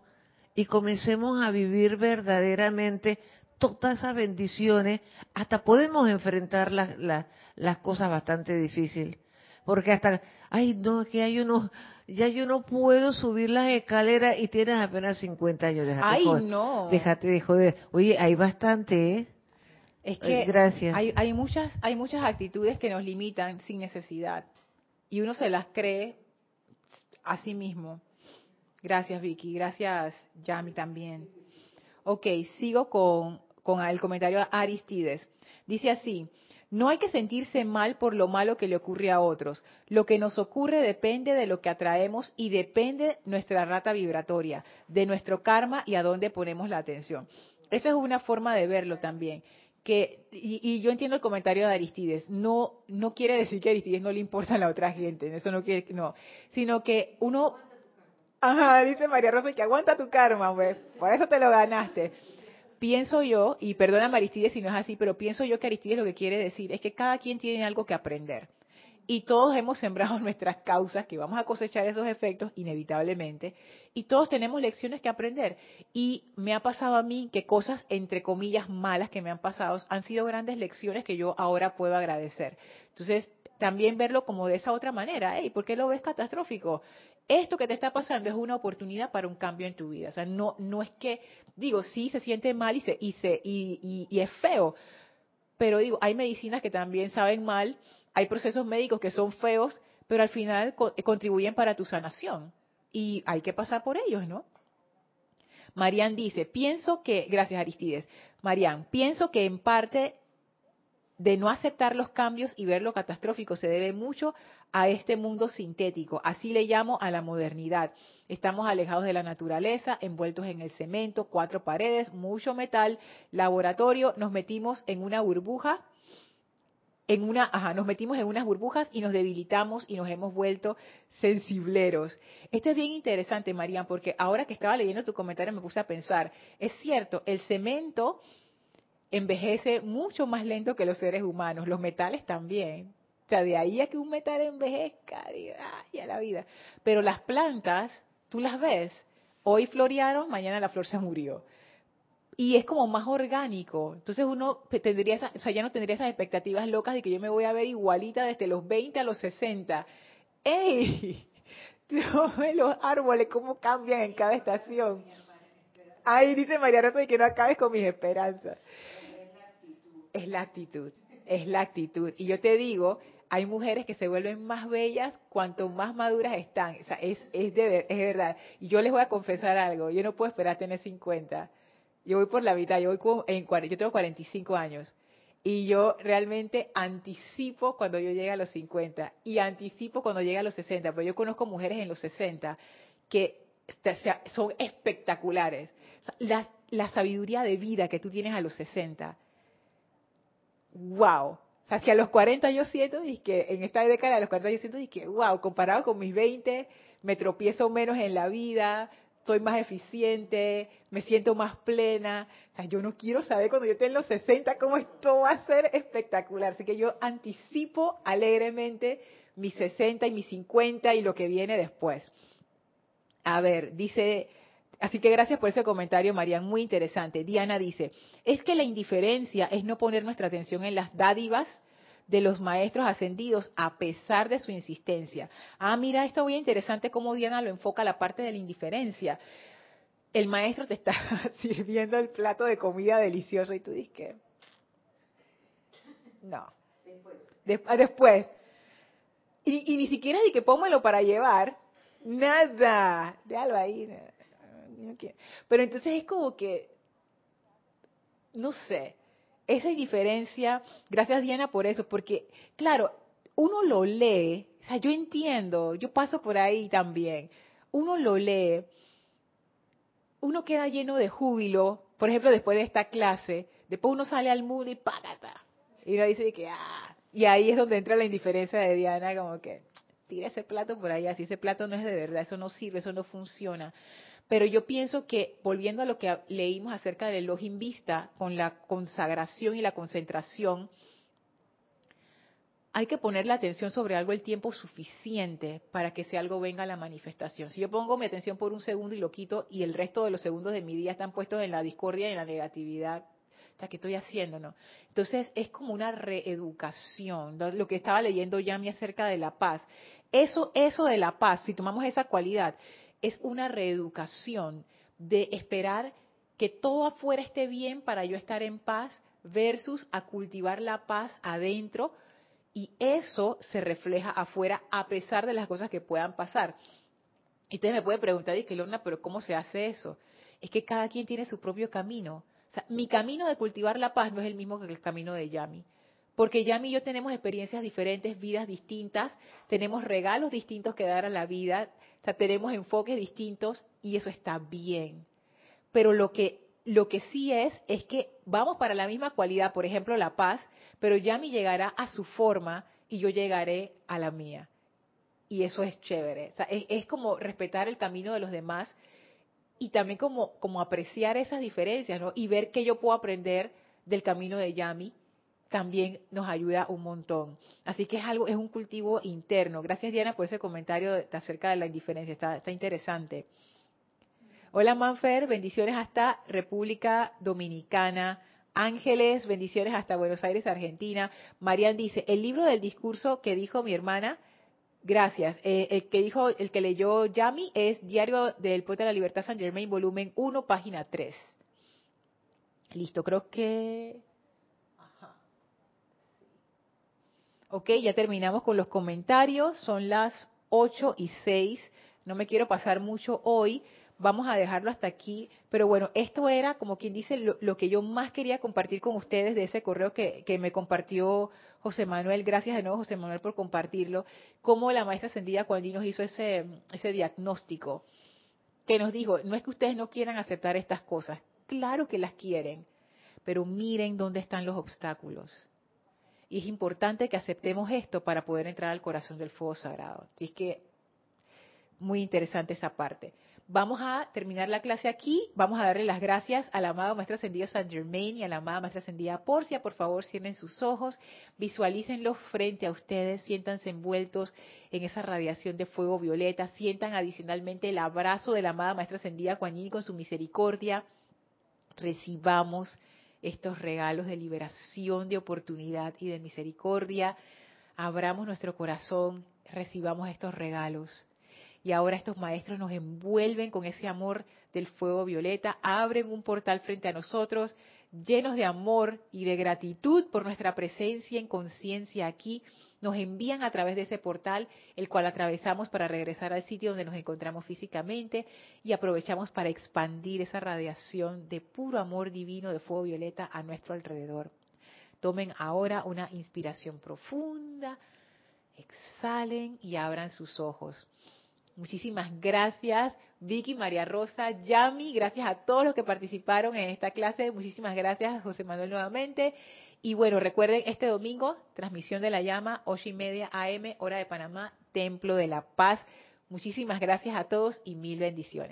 y comencemos a vivir verdaderamente todas esas bendiciones, hasta podemos enfrentar las, las, cosas bastante difíciles. Porque hasta, ay, no, es que ya yo no, ya yo no puedo subir las escaleras y tienes apenas 50 años. Déjate ay, no. Déjate de joder. Oye, hay bastante, ¿eh? Es que Gracias. Hay, hay, muchas, hay muchas actitudes que nos limitan sin necesidad. Y uno se las cree a sí mismo. Gracias, Vicky. Gracias, Yami, también. Ok, sigo con el comentario a Aristides. Dice así, no hay que sentirse mal por lo malo que le ocurre a otros. Lo que nos ocurre depende de lo que atraemos y depende nuestra rata vibratoria, de nuestro karma y a dónde ponemos la atención. Esa es una forma de verlo también. Que, y, yo entiendo el comentario de Aristides, no, no quiere decir que a Aristides no le importa a la otra gente, eso no quiere, no, sino que uno, ajá, dice María Rosa, que aguanta tu karma, pues, por eso te lo ganaste pienso yo, y perdona Aristides si no es así, pero pienso yo que Aristides lo que quiere decir es que cada quien tiene algo que aprender. Y todos hemos sembrado (laughs) nuestras causas, que vamos a cosechar esos efectos inevitablemente, y todos tenemos lecciones que aprender. Y me ha pasado a mí que cosas, entre comillas, malas que me han pasado, han sido grandes lecciones que yo ahora puedo agradecer. Entonces, también verlo como de esa otra manera. Hey, ¿Por qué lo ves catastrófico? esto que te está pasando es una oportunidad para un cambio en tu vida. O sea, no, no es que, digo, sí se siente mal y, se, y, y, es feo, pero digo, hay medicinas que también saben mal, hay procesos médicos que son feos, pero al final contribuyen para tu sanación. y hay que pasar por ellos, ¿no? Marian dice, pienso que, gracias Aristides, Marian, pienso que en parte de no aceptar los cambios y ver lo catastrófico se debe mucho a este mundo sintético. Así le llamo a la modernidad. Estamos alejados de la naturaleza, envueltos en el cemento, cuatro paredes, mucho metal, laboratorio, nos metimos en una burbuja en una, ajá, nos metimos en unas burbujas y nos debilitamos y nos hemos vuelto sensibleros. Esto es bien interesante, María, porque ahora que estaba leyendo tu comentario me puse a pensar, es cierto, el cemento envejece mucho más lento que los seres humanos, los metales también. O sea, de ahí a que un metal envejezca, ya la vida. Pero las plantas, tú las ves, hoy florearon, mañana la flor se murió y es como más orgánico. Entonces uno tendría, esa, o sea, ya no tendría esas expectativas locas de que yo me voy a ver igualita desde los 20 a los 60. ¡Ey! (laughs) Los árboles cómo cambian en cada estación. Ay, dice María Rosa que no acabes con mis esperanzas. Es la actitud, es la actitud. Y yo te digo, hay mujeres que se vuelven más bellas cuanto más maduras están. O sea, es, es, de, es verdad. Y yo les voy a confesar algo, yo no puedo esperar tener 50 yo voy por la mitad, yo, voy en, yo tengo 45 años y yo realmente anticipo cuando yo llegue a los 50 y anticipo cuando llegue a los 60, pero yo conozco mujeres en los 60 que son espectaculares. La, la sabiduría de vida que tú tienes a los 60, wow. O sea, si a los 40 yo siento, y que en esta década de los 40 yo siento, y que wow, comparado con mis 20, me tropiezo menos en la vida, soy más eficiente, me siento más plena. O sea, yo no quiero saber cuando yo tenga los 60 cómo esto va a ser espectacular. Así que yo anticipo alegremente mis 60 y mis 50 y lo que viene después. A ver, dice, así que gracias por ese comentario, Marian, muy interesante. Diana dice, es que la indiferencia es no poner nuestra atención en las dádivas de los maestros ascendidos a pesar de su insistencia. Ah, mira, esto muy interesante cómo Diana lo enfoca la parte de la indiferencia. El maestro te está (laughs) sirviendo el plato de comida delicioso y tú dices que no. Después. Ah, después. Y, ni siquiera di que póngalo para llevar. Nada. Déjalo ahí. Pero entonces es como que, no sé, esa indiferencia, gracias Diana por eso, porque claro, uno lo lee, o sea, yo entiendo, yo paso por ahí también, uno lo lee, uno queda lleno de júbilo, por ejemplo, después de esta clase, después uno sale al mundo y págata, y uno dice que, ah, y ahí es donde entra la indiferencia de Diana, como que, tira ese plato por ahí, así ese plato no es de verdad, eso no sirve, eso no funciona. Pero yo pienso que, volviendo a lo que leímos acerca del Login Vista, con la consagración y la concentración, hay que poner la atención sobre algo el tiempo suficiente para que ese algo venga a la manifestación. Si yo pongo mi atención por un segundo y lo quito y el resto de los segundos de mi día están puestos en la discordia y en la negatividad, ¿qué estoy haciendo? No? Entonces es como una reeducación, lo que estaba leyendo Yami acerca de la paz. Eso, eso de la paz, si tomamos esa cualidad, es una reeducación de esperar que todo afuera esté bien para yo estar en paz versus a cultivar la paz adentro y eso se refleja afuera a pesar de las cosas que puedan pasar. Y usted me puede preguntar, que Lorna, pero ¿cómo se hace eso? Es que cada quien tiene su propio camino. Mi camino de cultivar la paz no es el mismo que el camino de Yami. Porque Yami y yo tenemos experiencias diferentes, vidas distintas, tenemos regalos distintos que dar a la vida, o tenemos enfoques distintos y eso está bien. Pero lo que, lo que sí es, es que vamos para la misma cualidad, por ejemplo, la paz, pero Yami llegará a su forma y yo llegaré a la mía. Y eso es chévere. Es, es como respetar el camino de los demás y también como, como apreciar esas diferencias, ¿no? Y ver qué yo puedo aprender del camino de Yami también nos ayuda un montón. Así que es algo, es un cultivo interno. Gracias Diana por ese comentario acerca de la indiferencia, está, está interesante. Hola Manfer, bendiciones hasta República Dominicana. Ángeles, bendiciones hasta Buenos Aires, Argentina. Marian dice, el libro del discurso que dijo mi hermana, gracias, eh, el que dijo, el que leyó Yami es Diario del Poeta de la Libertad San Germain, volumen 1, página 3. Listo, creo que Ok, ya terminamos con los comentarios. Son las 8 y 6. no me quiero pasar mucho hoy, vamos a dejarlo hasta aquí, pero bueno, esto era como quien dice lo, que yo más quería compartir con ustedes de ese correo que, me compartió José Manuel, gracias de nuevo José Manuel por compartirlo, cómo la maestra ascendida cuando nos hizo ese, ese diagnóstico, que nos dijo, no es que ustedes no quieran aceptar estas cosas, claro que las quieren, pero miren dónde están los obstáculos. Y es importante que aceptemos esto para poder entrar al corazón del fuego sagrado. Así es que muy interesante esa parte. Vamos a terminar la clase aquí. Vamos a darle las gracias a la amada Maestra Ascendida San Germain y a la amada Maestra Ascendida Porcia. Por favor, cierren sus ojos, visualícenlos frente a ustedes, siéntanse envueltos en esa radiación de fuego violeta, sientan adicionalmente el abrazo de la amada Maestra Ascendida Kuan con su misericordia. Recibamos estos regalos de liberación, de oportunidad y de misericordia. Abramos nuestro corazón, recibamos estos regalos y ahora estos maestros nos envuelven con ese amor del fuego violeta, abren un portal frente a nosotros, llenos de amor y de gratitud por nuestra presencia en conciencia aquí, nos envían a través de ese portal, el cual atravesamos para regresar al sitio donde nos encontramos físicamente y aprovechamos para expandir esa radiación de puro amor divino de fuego violeta a nuestro alrededor. Tomen ahora una inspiración profunda, exhalen y abran sus ojos. Muchísimas gracias, Vicky, María Rosa, Yami, gracias a todos los que participaron en esta clase. Muchísimas gracias, José Manuel, nuevamente. Y bueno, recuerden, este domingo, transmisión de la llama, ocho y media AM, hora de Panamá, Templo de la Paz. Muchísimas gracias a todos y mil bendiciones.